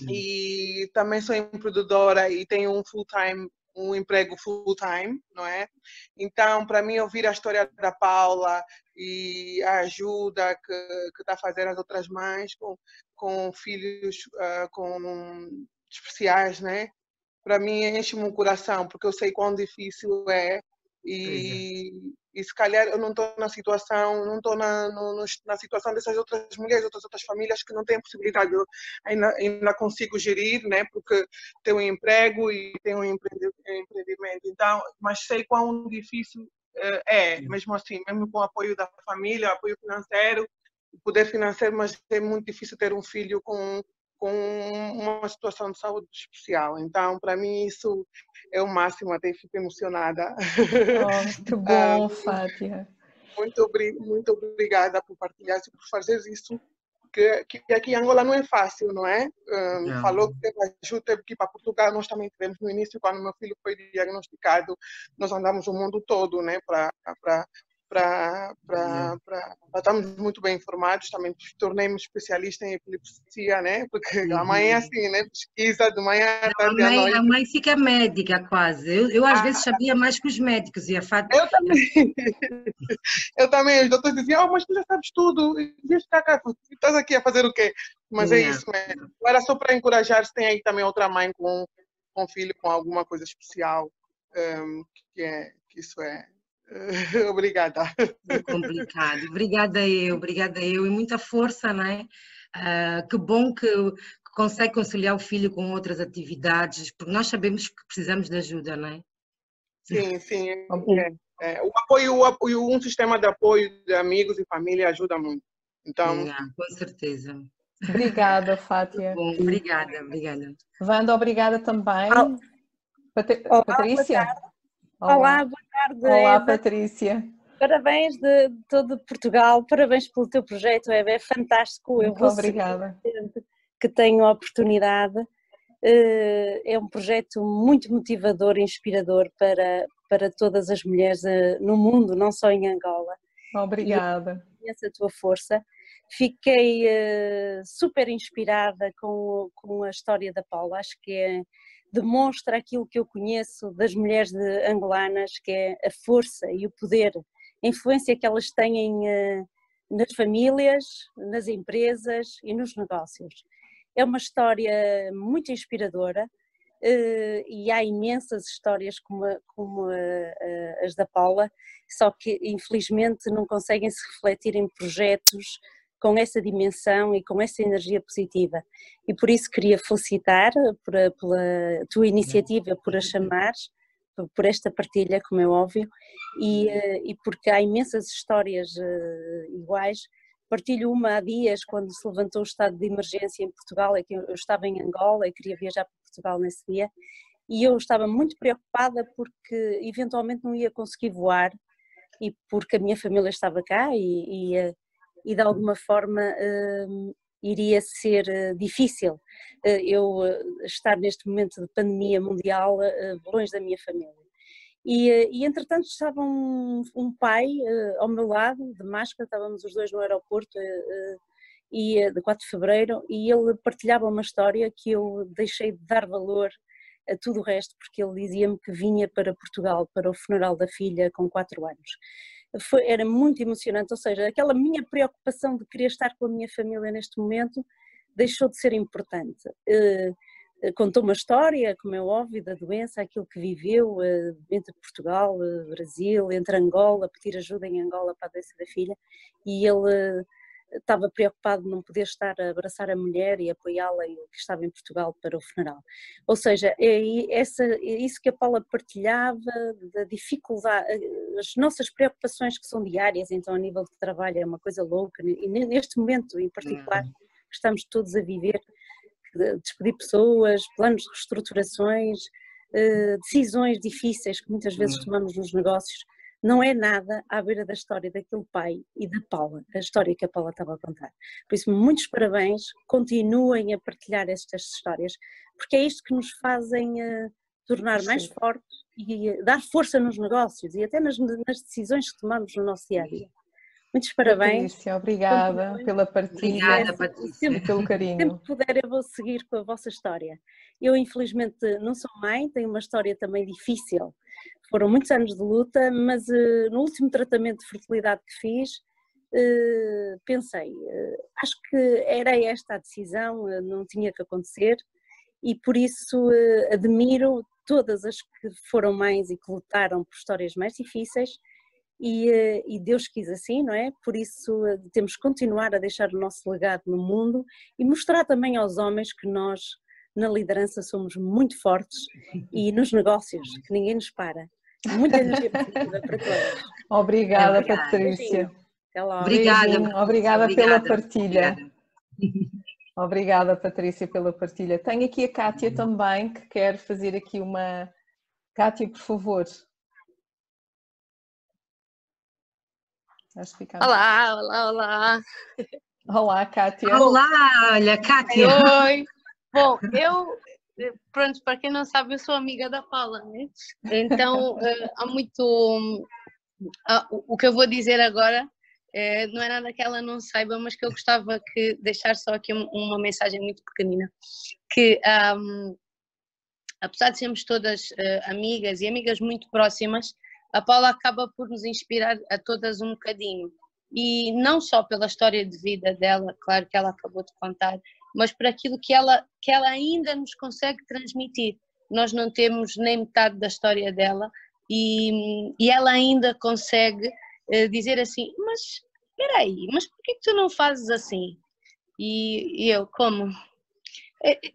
S5: uhum. e também sou empreendedora e tenho um full-time um emprego full time, não é? Então, para mim, ouvir a história da Paula e a ajuda que está a fazer as outras mães com, com filhos uh, com especiais, né? Para mim, enche-me o coração, porque eu sei quão difícil é e, e se calhar eu não estou na situação, não estou na, no, na situação dessas outras mulheres, outras outras famílias que não têm possibilidade, eu ainda, ainda consigo gerir, né? Porque tenho um emprego e tenho um empreendimento, então, mas sei quão difícil eh, é, mesmo assim, mesmo com o apoio da família, apoio financeiro, poder financeiro, mas é muito difícil ter um filho com com uma situação de saúde especial. Então, para mim, isso é o máximo, até fico emocionada.
S1: Oh, muito bom, Fátia.
S5: Muito, muito obrigada por partilhar e por fazer isso, que, que aqui em Angola não é fácil, não é? Um, falou que teve ajuda, teve que ir para Portugal, nós também tivemos no início, quando meu filho foi diagnosticado, nós andamos o mundo todo, né, para para estarmos muito bem informados. Também tornei-me especialista em epilepsia, né? Porque uhum. a mãe é assim, né? Pesquisa de manhã, tarde
S2: a mãe, à noite. A mãe fica médica quase. Eu, eu às ah. vezes sabia mais que os médicos e a fato...
S5: Eu também. eu também. Os doutores diziam, oh, mas tu já sabes tudo. Cá. Estás aqui a fazer o quê? Mas é isso mesmo. Era só para encorajar se tem aí também outra mãe com, com filho com alguma coisa especial. Um, que, é, que isso é Obrigada.
S2: É complicado. Obrigada eu, obrigada eu. E muita força, não é? Uh, que bom que, que, consegue conciliar o filho com outras atividades, porque nós sabemos que precisamos de ajuda, não é?
S5: Sim, sim. É, é. O apoio, o apoio, um sistema de apoio de amigos e família ajuda muito. Então,
S2: com certeza.
S1: Obrigada, Fátia.
S2: Bom, obrigada, obrigada.
S1: Wanda, obrigada também.
S4: Olá.
S1: Patri-
S4: Olá?
S6: Olá, boa tarde.
S1: Olá,
S6: Eva.
S1: Patrícia.
S6: Parabéns de, de todo Portugal, parabéns pelo teu projeto, Eva, é fantástico. Eu
S1: Muito
S6: vou
S1: obrigada.
S6: que tenho a oportunidade. Eh, É um projeto muito motivador, inspirador para, para todas as mulheres eh, no mundo, não só em Angola.
S1: Obrigada.
S6: Conheço a tua força. Fiquei eh, super inspirada com, com a história da Paula, acho que é, demonstra aquilo que eu conheço das mulheres angolanas, que é a força e o poder, a influência que elas têm eh, nas famílias, nas empresas e nos negócios. É uma história muito inspiradora eh, e há imensas histórias como, como as da Paula, só que infelizmente não conseguem se refletir em projetos com essa dimensão e com essa energia positiva. E por isso queria felicitar por pela tua iniciativa, por a chamares, por- esta partilha, como é óbvio, e, eh, e porque há imensas histórias eh, iguais. Partilho uma há dias, quando se levantou o estado de emergência em Portugal, é que eu eu estava em Angola e queria viajar para Portugal nesse dia, e eu estava muito preocupada porque eventualmente não ia conseguir voar e porque a minha família estava cá e, e, eh, e de alguma forma hum, iria ser eh, difícil eh, eu eh, estar neste momento de pandemia mundial longe da minha família. E, e entretanto estava um, um pai ao meu lado, de máscara, estávamos os dois no aeroporto e, de 4 de fevereiro e ele partilhava uma história que eu deixei de dar valor a tudo o resto, porque ele dizia-me que vinha para Portugal para o funeral da filha com 4 anos. Foi, era muito emocionante, ou seja, aquela minha preocupação de querer estar com a minha família neste momento deixou de ser importante. Eh, eh, Contou uma história, como é óbvio, da doença, aquilo que viveu eh, entre Portugal, Brasil, entre Angola, pedir ajuda em Angola para a doença da filha, e ele estava preocupado de não poder estar a abraçar a mulher e apoiá-la e que estava em Portugal para o funeral. Ou seja, é essa, é isso que a Paula partilhava, da dificuldade, as nossas preocupações que são diárias, então a nível de trabalho é uma coisa louca, e ne- neste momento em particular que estamos todos a viver, de despedir pessoas, planos de reestruturações, eh, decisões difíceis que muitas vezes tomamos nos negócios, não é nada à beira da história daquele pai e da Paula, a história que a Paula estava a contar. Por isso, muitos parabéns, continuem a partilhar estas histórias, porque é isto que nos fazem eh, tornar mais
S1: Sim.
S6: fortes e eh, dar força nos negócios e até nas, nas decisões que tomamos no nosso dia a dia. Muitos parabéns.
S1: Patrícia, obrigada
S6: Continuem.
S1: pela partilha
S2: Obrigada,
S6: e
S2: Patrícia.
S6: sempre
S1: e pelo carinho.
S6: Sempre que puder, eu vou seguir com a vossa história. Eu, infelizmente, não sou mãe, tenho uma história também difícil. Foram muitos anos de luta, mas eh, no último tratamento de fertilidade que fiz, eh, pensei, eh, acho que era esta a decisão, não tinha que acontecer, e por isso admiro todas as que foram mães e que lutaram por histórias mais difíceis, e, e Deus quis assim, não é? Por isso temos que continuar a deixar o nosso legado no mundo e mostrar também aos homens que nós, na liderança, somos muito fortes e nos negócios, que ninguém nos para. Muita energia positiva para todos.
S1: Obrigada,
S2: Obrigada.
S1: Patrícia.
S6: Até logo.
S2: Obrigada, Patrícia,
S1: obrigada pela
S2: obrigada,
S1: partilha.
S2: obrigada.
S1: Obrigada, Patrícia, pela partilha. Tenho aqui a Kátia também, que quer fazer aqui uma. Kátia, por favor.
S7: Olá, olá, olá.
S1: Olá, Kátia.
S2: Olá, olha, Kátia.
S7: Oi. Bom, eu, eh, pronto, para quem não sabe, eu sou amiga da Paula, né? Então, eh, há muito. ah, o que eu vou dizer agora eh, não é nada que ela não saiba, mas que eu gostava que deixar só aqui um- uma mensagem muito pequenina. Que, ahm, apesar de sermos todas amigas e amigas muito próximas, a Paula acaba por nos inspirar a todas um bocadinho. E não só pela história de vida dela, claro que ela acabou de contar, mas por aquilo que ela, que ela ainda nos consegue transmitir. Nós não temos nem metade da história dela e, e ela ainda consegue eh, dizer assim: Mas espera aí, mas por que, tu não fazes assim? E, e eu, como?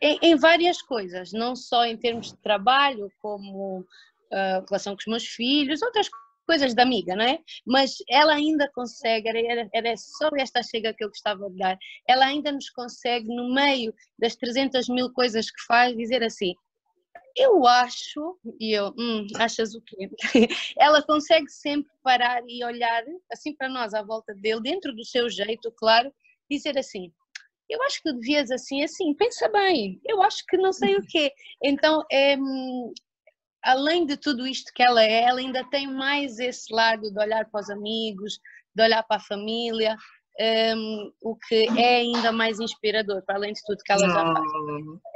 S7: Em, em várias coisas, não só em termos de trabalho, como ah, relação com os meus filhos, outras coisas da amiga, não é? Mas ela ainda consegue, era, era só esta chega que eu gostava de dar, ela ainda nos consegue, no meio das 300 mil coisas que faz, dizer assim, eu acho, e eu, hum, achas o quê? Ela consegue sempre parar e olhar assim para nós à volta dele, dentro do seu jeito, claro, dizer assim: eu acho que devias assim, assim, pensa bem, eu acho que não sei o quê. Então, é, além de tudo isto que ela é, ela ainda tem mais esse lado de olhar para os amigos, de olhar para a família, um, o que é ainda mais inspirador, para além de tudo que ela já faz.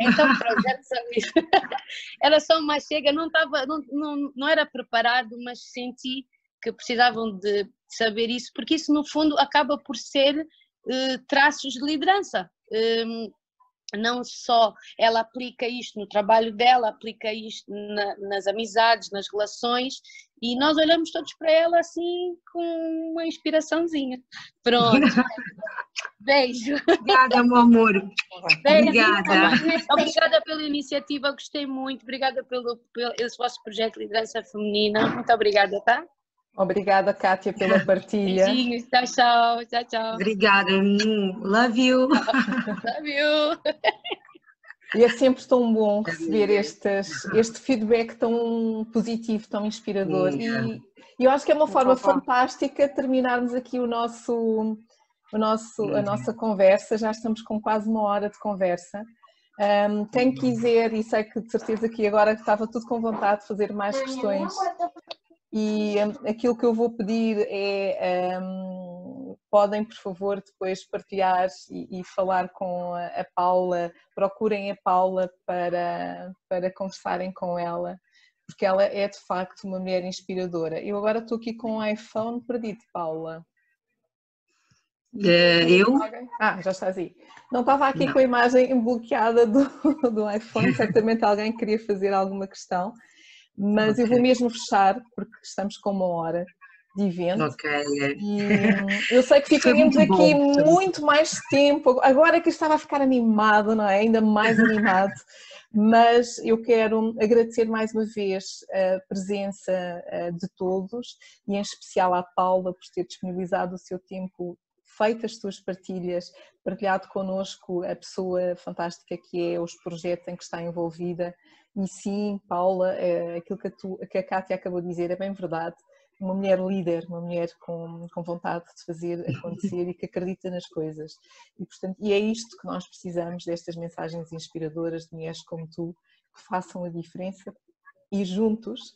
S7: Então, projeto era só uma chega, não, estava, não, não, não era preparado, mas senti que precisavam de saber isso, porque isso no fundo acaba por ser uh, traços de liderança. Um, não só ela aplica isto no trabalho dela, aplica isto na, nas amizades, nas relações, e nós olhamos todos para ela assim com uma inspiraçãozinha. Pronto. Beijo.
S2: Obrigada, meu amor.
S7: Beijo.
S2: Obrigada.
S7: Obrigada pela iniciativa, gostei muito. Obrigada pelo, pelo esse vosso projeto de liderança feminina. Muito obrigada, tá?
S1: Obrigada, Kátia, pela partilha.
S7: Beijinhos, tchau, tchau, tchau, tchau.
S2: Obrigada, love you.
S7: love you.
S1: E é sempre tão bom receber estes, este feedback tão positivo, tão inspirador. E, e eu acho que é uma forma fantástica terminarmos aqui o nosso, o nosso, a nossa conversa. Já estamos com quase uma hora de conversa. Um, quem quiser, e sei que de certeza que agora estava tudo com vontade de fazer mais questões e um, aquilo que eu vou pedir é um, podem por favor depois partilhar e, e falar com a, a, Paula, procurem a Paula para, para conversarem com ela, porque ela é de facto uma mulher inspiradora. Eu agora estou aqui com o um iPhone perdido, Paula.
S2: Uh, eu?
S1: Ah, já estás aí. Não estava aqui Não. com a imagem bloqueada do, do iPhone, certamente alguém queria fazer alguma questão mas okay. eu vou mesmo fechar porque estamos com uma hora de evento.
S2: Ok.
S1: E eu sei que ficaríamos aqui bom. muito mais tempo. Agora que estava a ficar animado, não é? Ainda mais animado. Mas eu quero agradecer mais uma vez a presença eh, de todos e em especial à Paula por ter disponibilizado o seu tempo feito as tuas partilhas, partilhado connosco a pessoa fantástica que é, os projetos em que está envolvida e sim, Paula, é aquilo que a, tu, que a Kátia acabou de dizer é bem verdade. Uma mulher líder, uma mulher com, com vontade de fazer acontecer e que acredita nas coisas. E, portanto, e é isto que nós precisamos, destas mensagens inspiradoras de mulheres como tu, que façam a diferença e juntos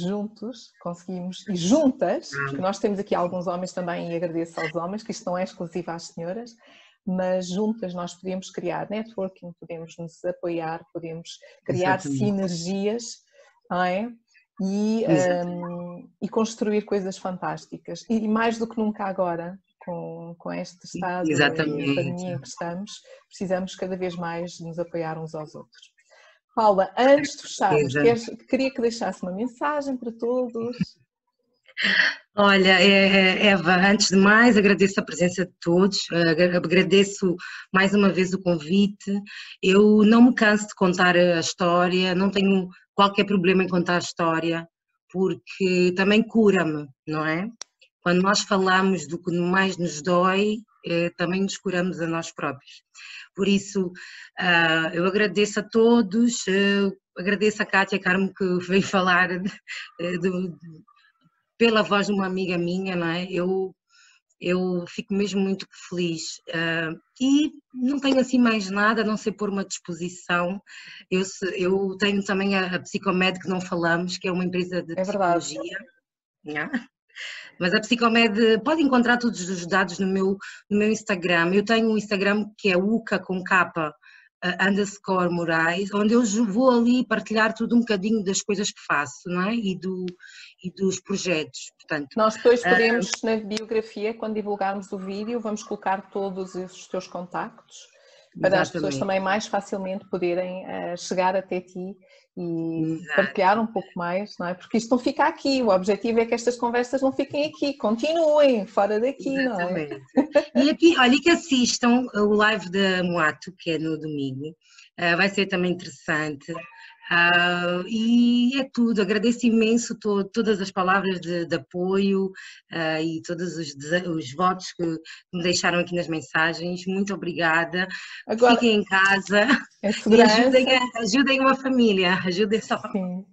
S1: juntos conseguimos, e juntas, porque nós temos aqui alguns homens também, e agradeço aos homens, que isto não é exclusivo às senhoras, mas juntas nós podemos criar networking, podemos nos apoiar, podemos criar Exatamente. sinergias, é? E, um, e construir coisas fantásticas. E mais do que nunca agora, com, com este estado Exatamente. e pandemia em que estamos, precisamos cada vez mais nos apoiar uns aos outros. Paula, antes de fecharmos, queria que deixasse uma mensagem para todos.
S2: Olha, é, é, Eva, antes de mais agradeço a presença de todos, agradeço mais uma vez o convite. Eu não me canso de contar a história, não tenho qualquer problema em contar a história, porque também cura-me, não é? Quando nós falamos do que mais nos dói, é, também nos curamos a nós próprios. Por isso, uh, eu agradeço a todos, uh, agradeço a Kátia Carmo que veio falar de, de, pela voz de uma amiga minha, não é? Eu, eu fico mesmo muito feliz. Uh, e não tenho assim mais nada, a não ser pôr uma disposição. Eu, eu tenho também a, a Psicomed, que não falamos, que é uma empresa de é psicologia. Yeah. Mas a Psicomed pode encontrar todos os dados no meu, no meu Instagram. Eu tenho um Instagram que é uca com capa uh, underscore Moraes, onde eu vou ali partilhar tudo um bocadinho das coisas que faço, não é? E, do, e dos projetos, portanto.
S1: Nós depois ah, podemos, uh, na biografia, quando divulgarmos o vídeo, vamos colocar todos os teus contactos para Exatamente. as pessoas também mais facilmente poderem uh, chegar até ti e Exato. partilhar um pouco mais, não é? Porque isto não fica aqui, o objetivo é que estas conversas não fiquem aqui, continuem fora daqui, Exatamente. não é?
S2: E aqui, olha, que assistam o live da Moato, que é no domingo, uh, vai ser também interessante. Uh, e é tudo, agradeço imenso to, todas as palavras de, de apoio uh, e todos os, os, votos que me deixaram aqui nas mensagens. Muito obrigada. Agora, Fiquem em casa é e ajudem, ajudem uma família, ajudem só. Sim.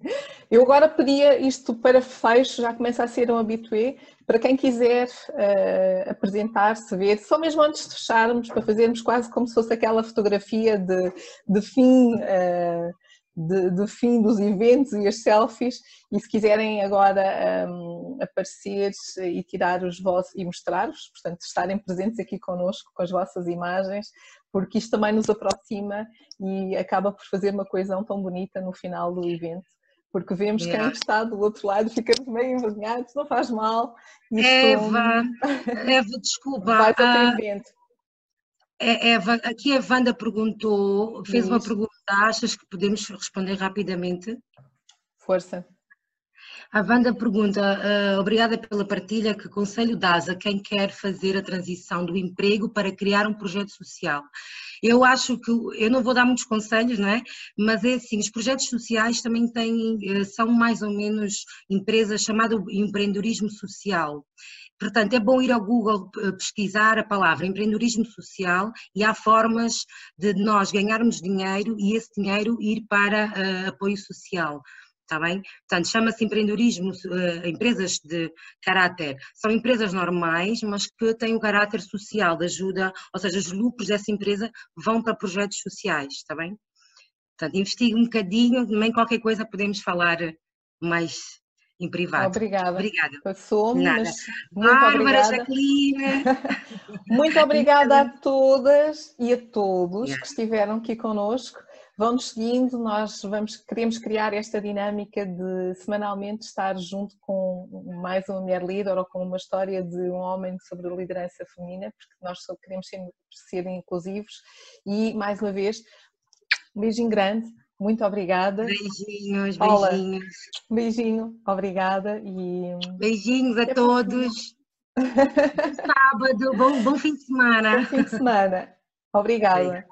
S1: Eu agora pedia isto para fecho, já começa a ser um habitué, para quem quiser uh, apresentar-se, ver, só mesmo antes de fecharmos, para fazermos quase como se fosse aquela fotografia de, de fim. Uh, de, de, fim dos eventos e as selfies e se quiserem agora um, aparecer e tirar os vossos e mostrar-vos, portanto estarem presentes aqui connosco com as vossas imagens, porque isto também nos aproxima e acaba por fazer uma coesão tão bonita no final do evento. Porque vemos yeah. quem está do outro lado, ficamos meio envergonhados, não faz mal.
S2: Isto... Eva, Eva, desculpa. Vai
S1: para evento.
S2: É, Eva, aqui a Wanda perguntou, fez uma pergunta, achas que podemos responder rapidamente?
S1: Força.
S2: A Wanda pergunta, uh, obrigada pela partilha, que conselho dás a quem quer fazer a transição do emprego para criar um projeto social? Eu acho que, eu não vou dar muitos conselhos, não é? Mas é assim, os projetos sociais também têm, eh, são mais ou menos empresas chamado empreendedorismo social. Portanto, é bom ir ao Google eh, pesquisar a palavra empreendedorismo social e há formas de nós ganharmos dinheiro e esse dinheiro ir para uh, apoio social. Está bem? Portanto, chama-se empreendedorismo, uh, empresas de caráter, são empresas normais, mas que têm o um caráter social, de ajuda, ou seja, os lucros dessa empresa vão para projetos sociais, está bem? Portanto, investigue um bocadinho, também qualquer coisa podemos falar mais em privado.
S1: Obrigada.
S2: Obrigada.
S1: Passou-me,
S2: mas muito Bárbara, obrigada. Jacqueline.
S1: muito obrigada a todas e a todos yeah. que estiveram aqui connosco. Vão-nos seguindo, nós vamos, queremos criar esta dinâmica de semanalmente estar junto com mais uma mulher líder ou com uma história de um homem sobre a liderança feminina, porque nós só queremos ser, ser inclusivos e, mais uma vez, um beijinho grande, muito obrigada.
S2: Beijinhos, Paula, beijinhos.
S1: Beijinho, obrigada e.
S2: Beijinhos a todos. Sábado, bom, bom fim de semana.
S1: Bom fim de semana. Obrigada.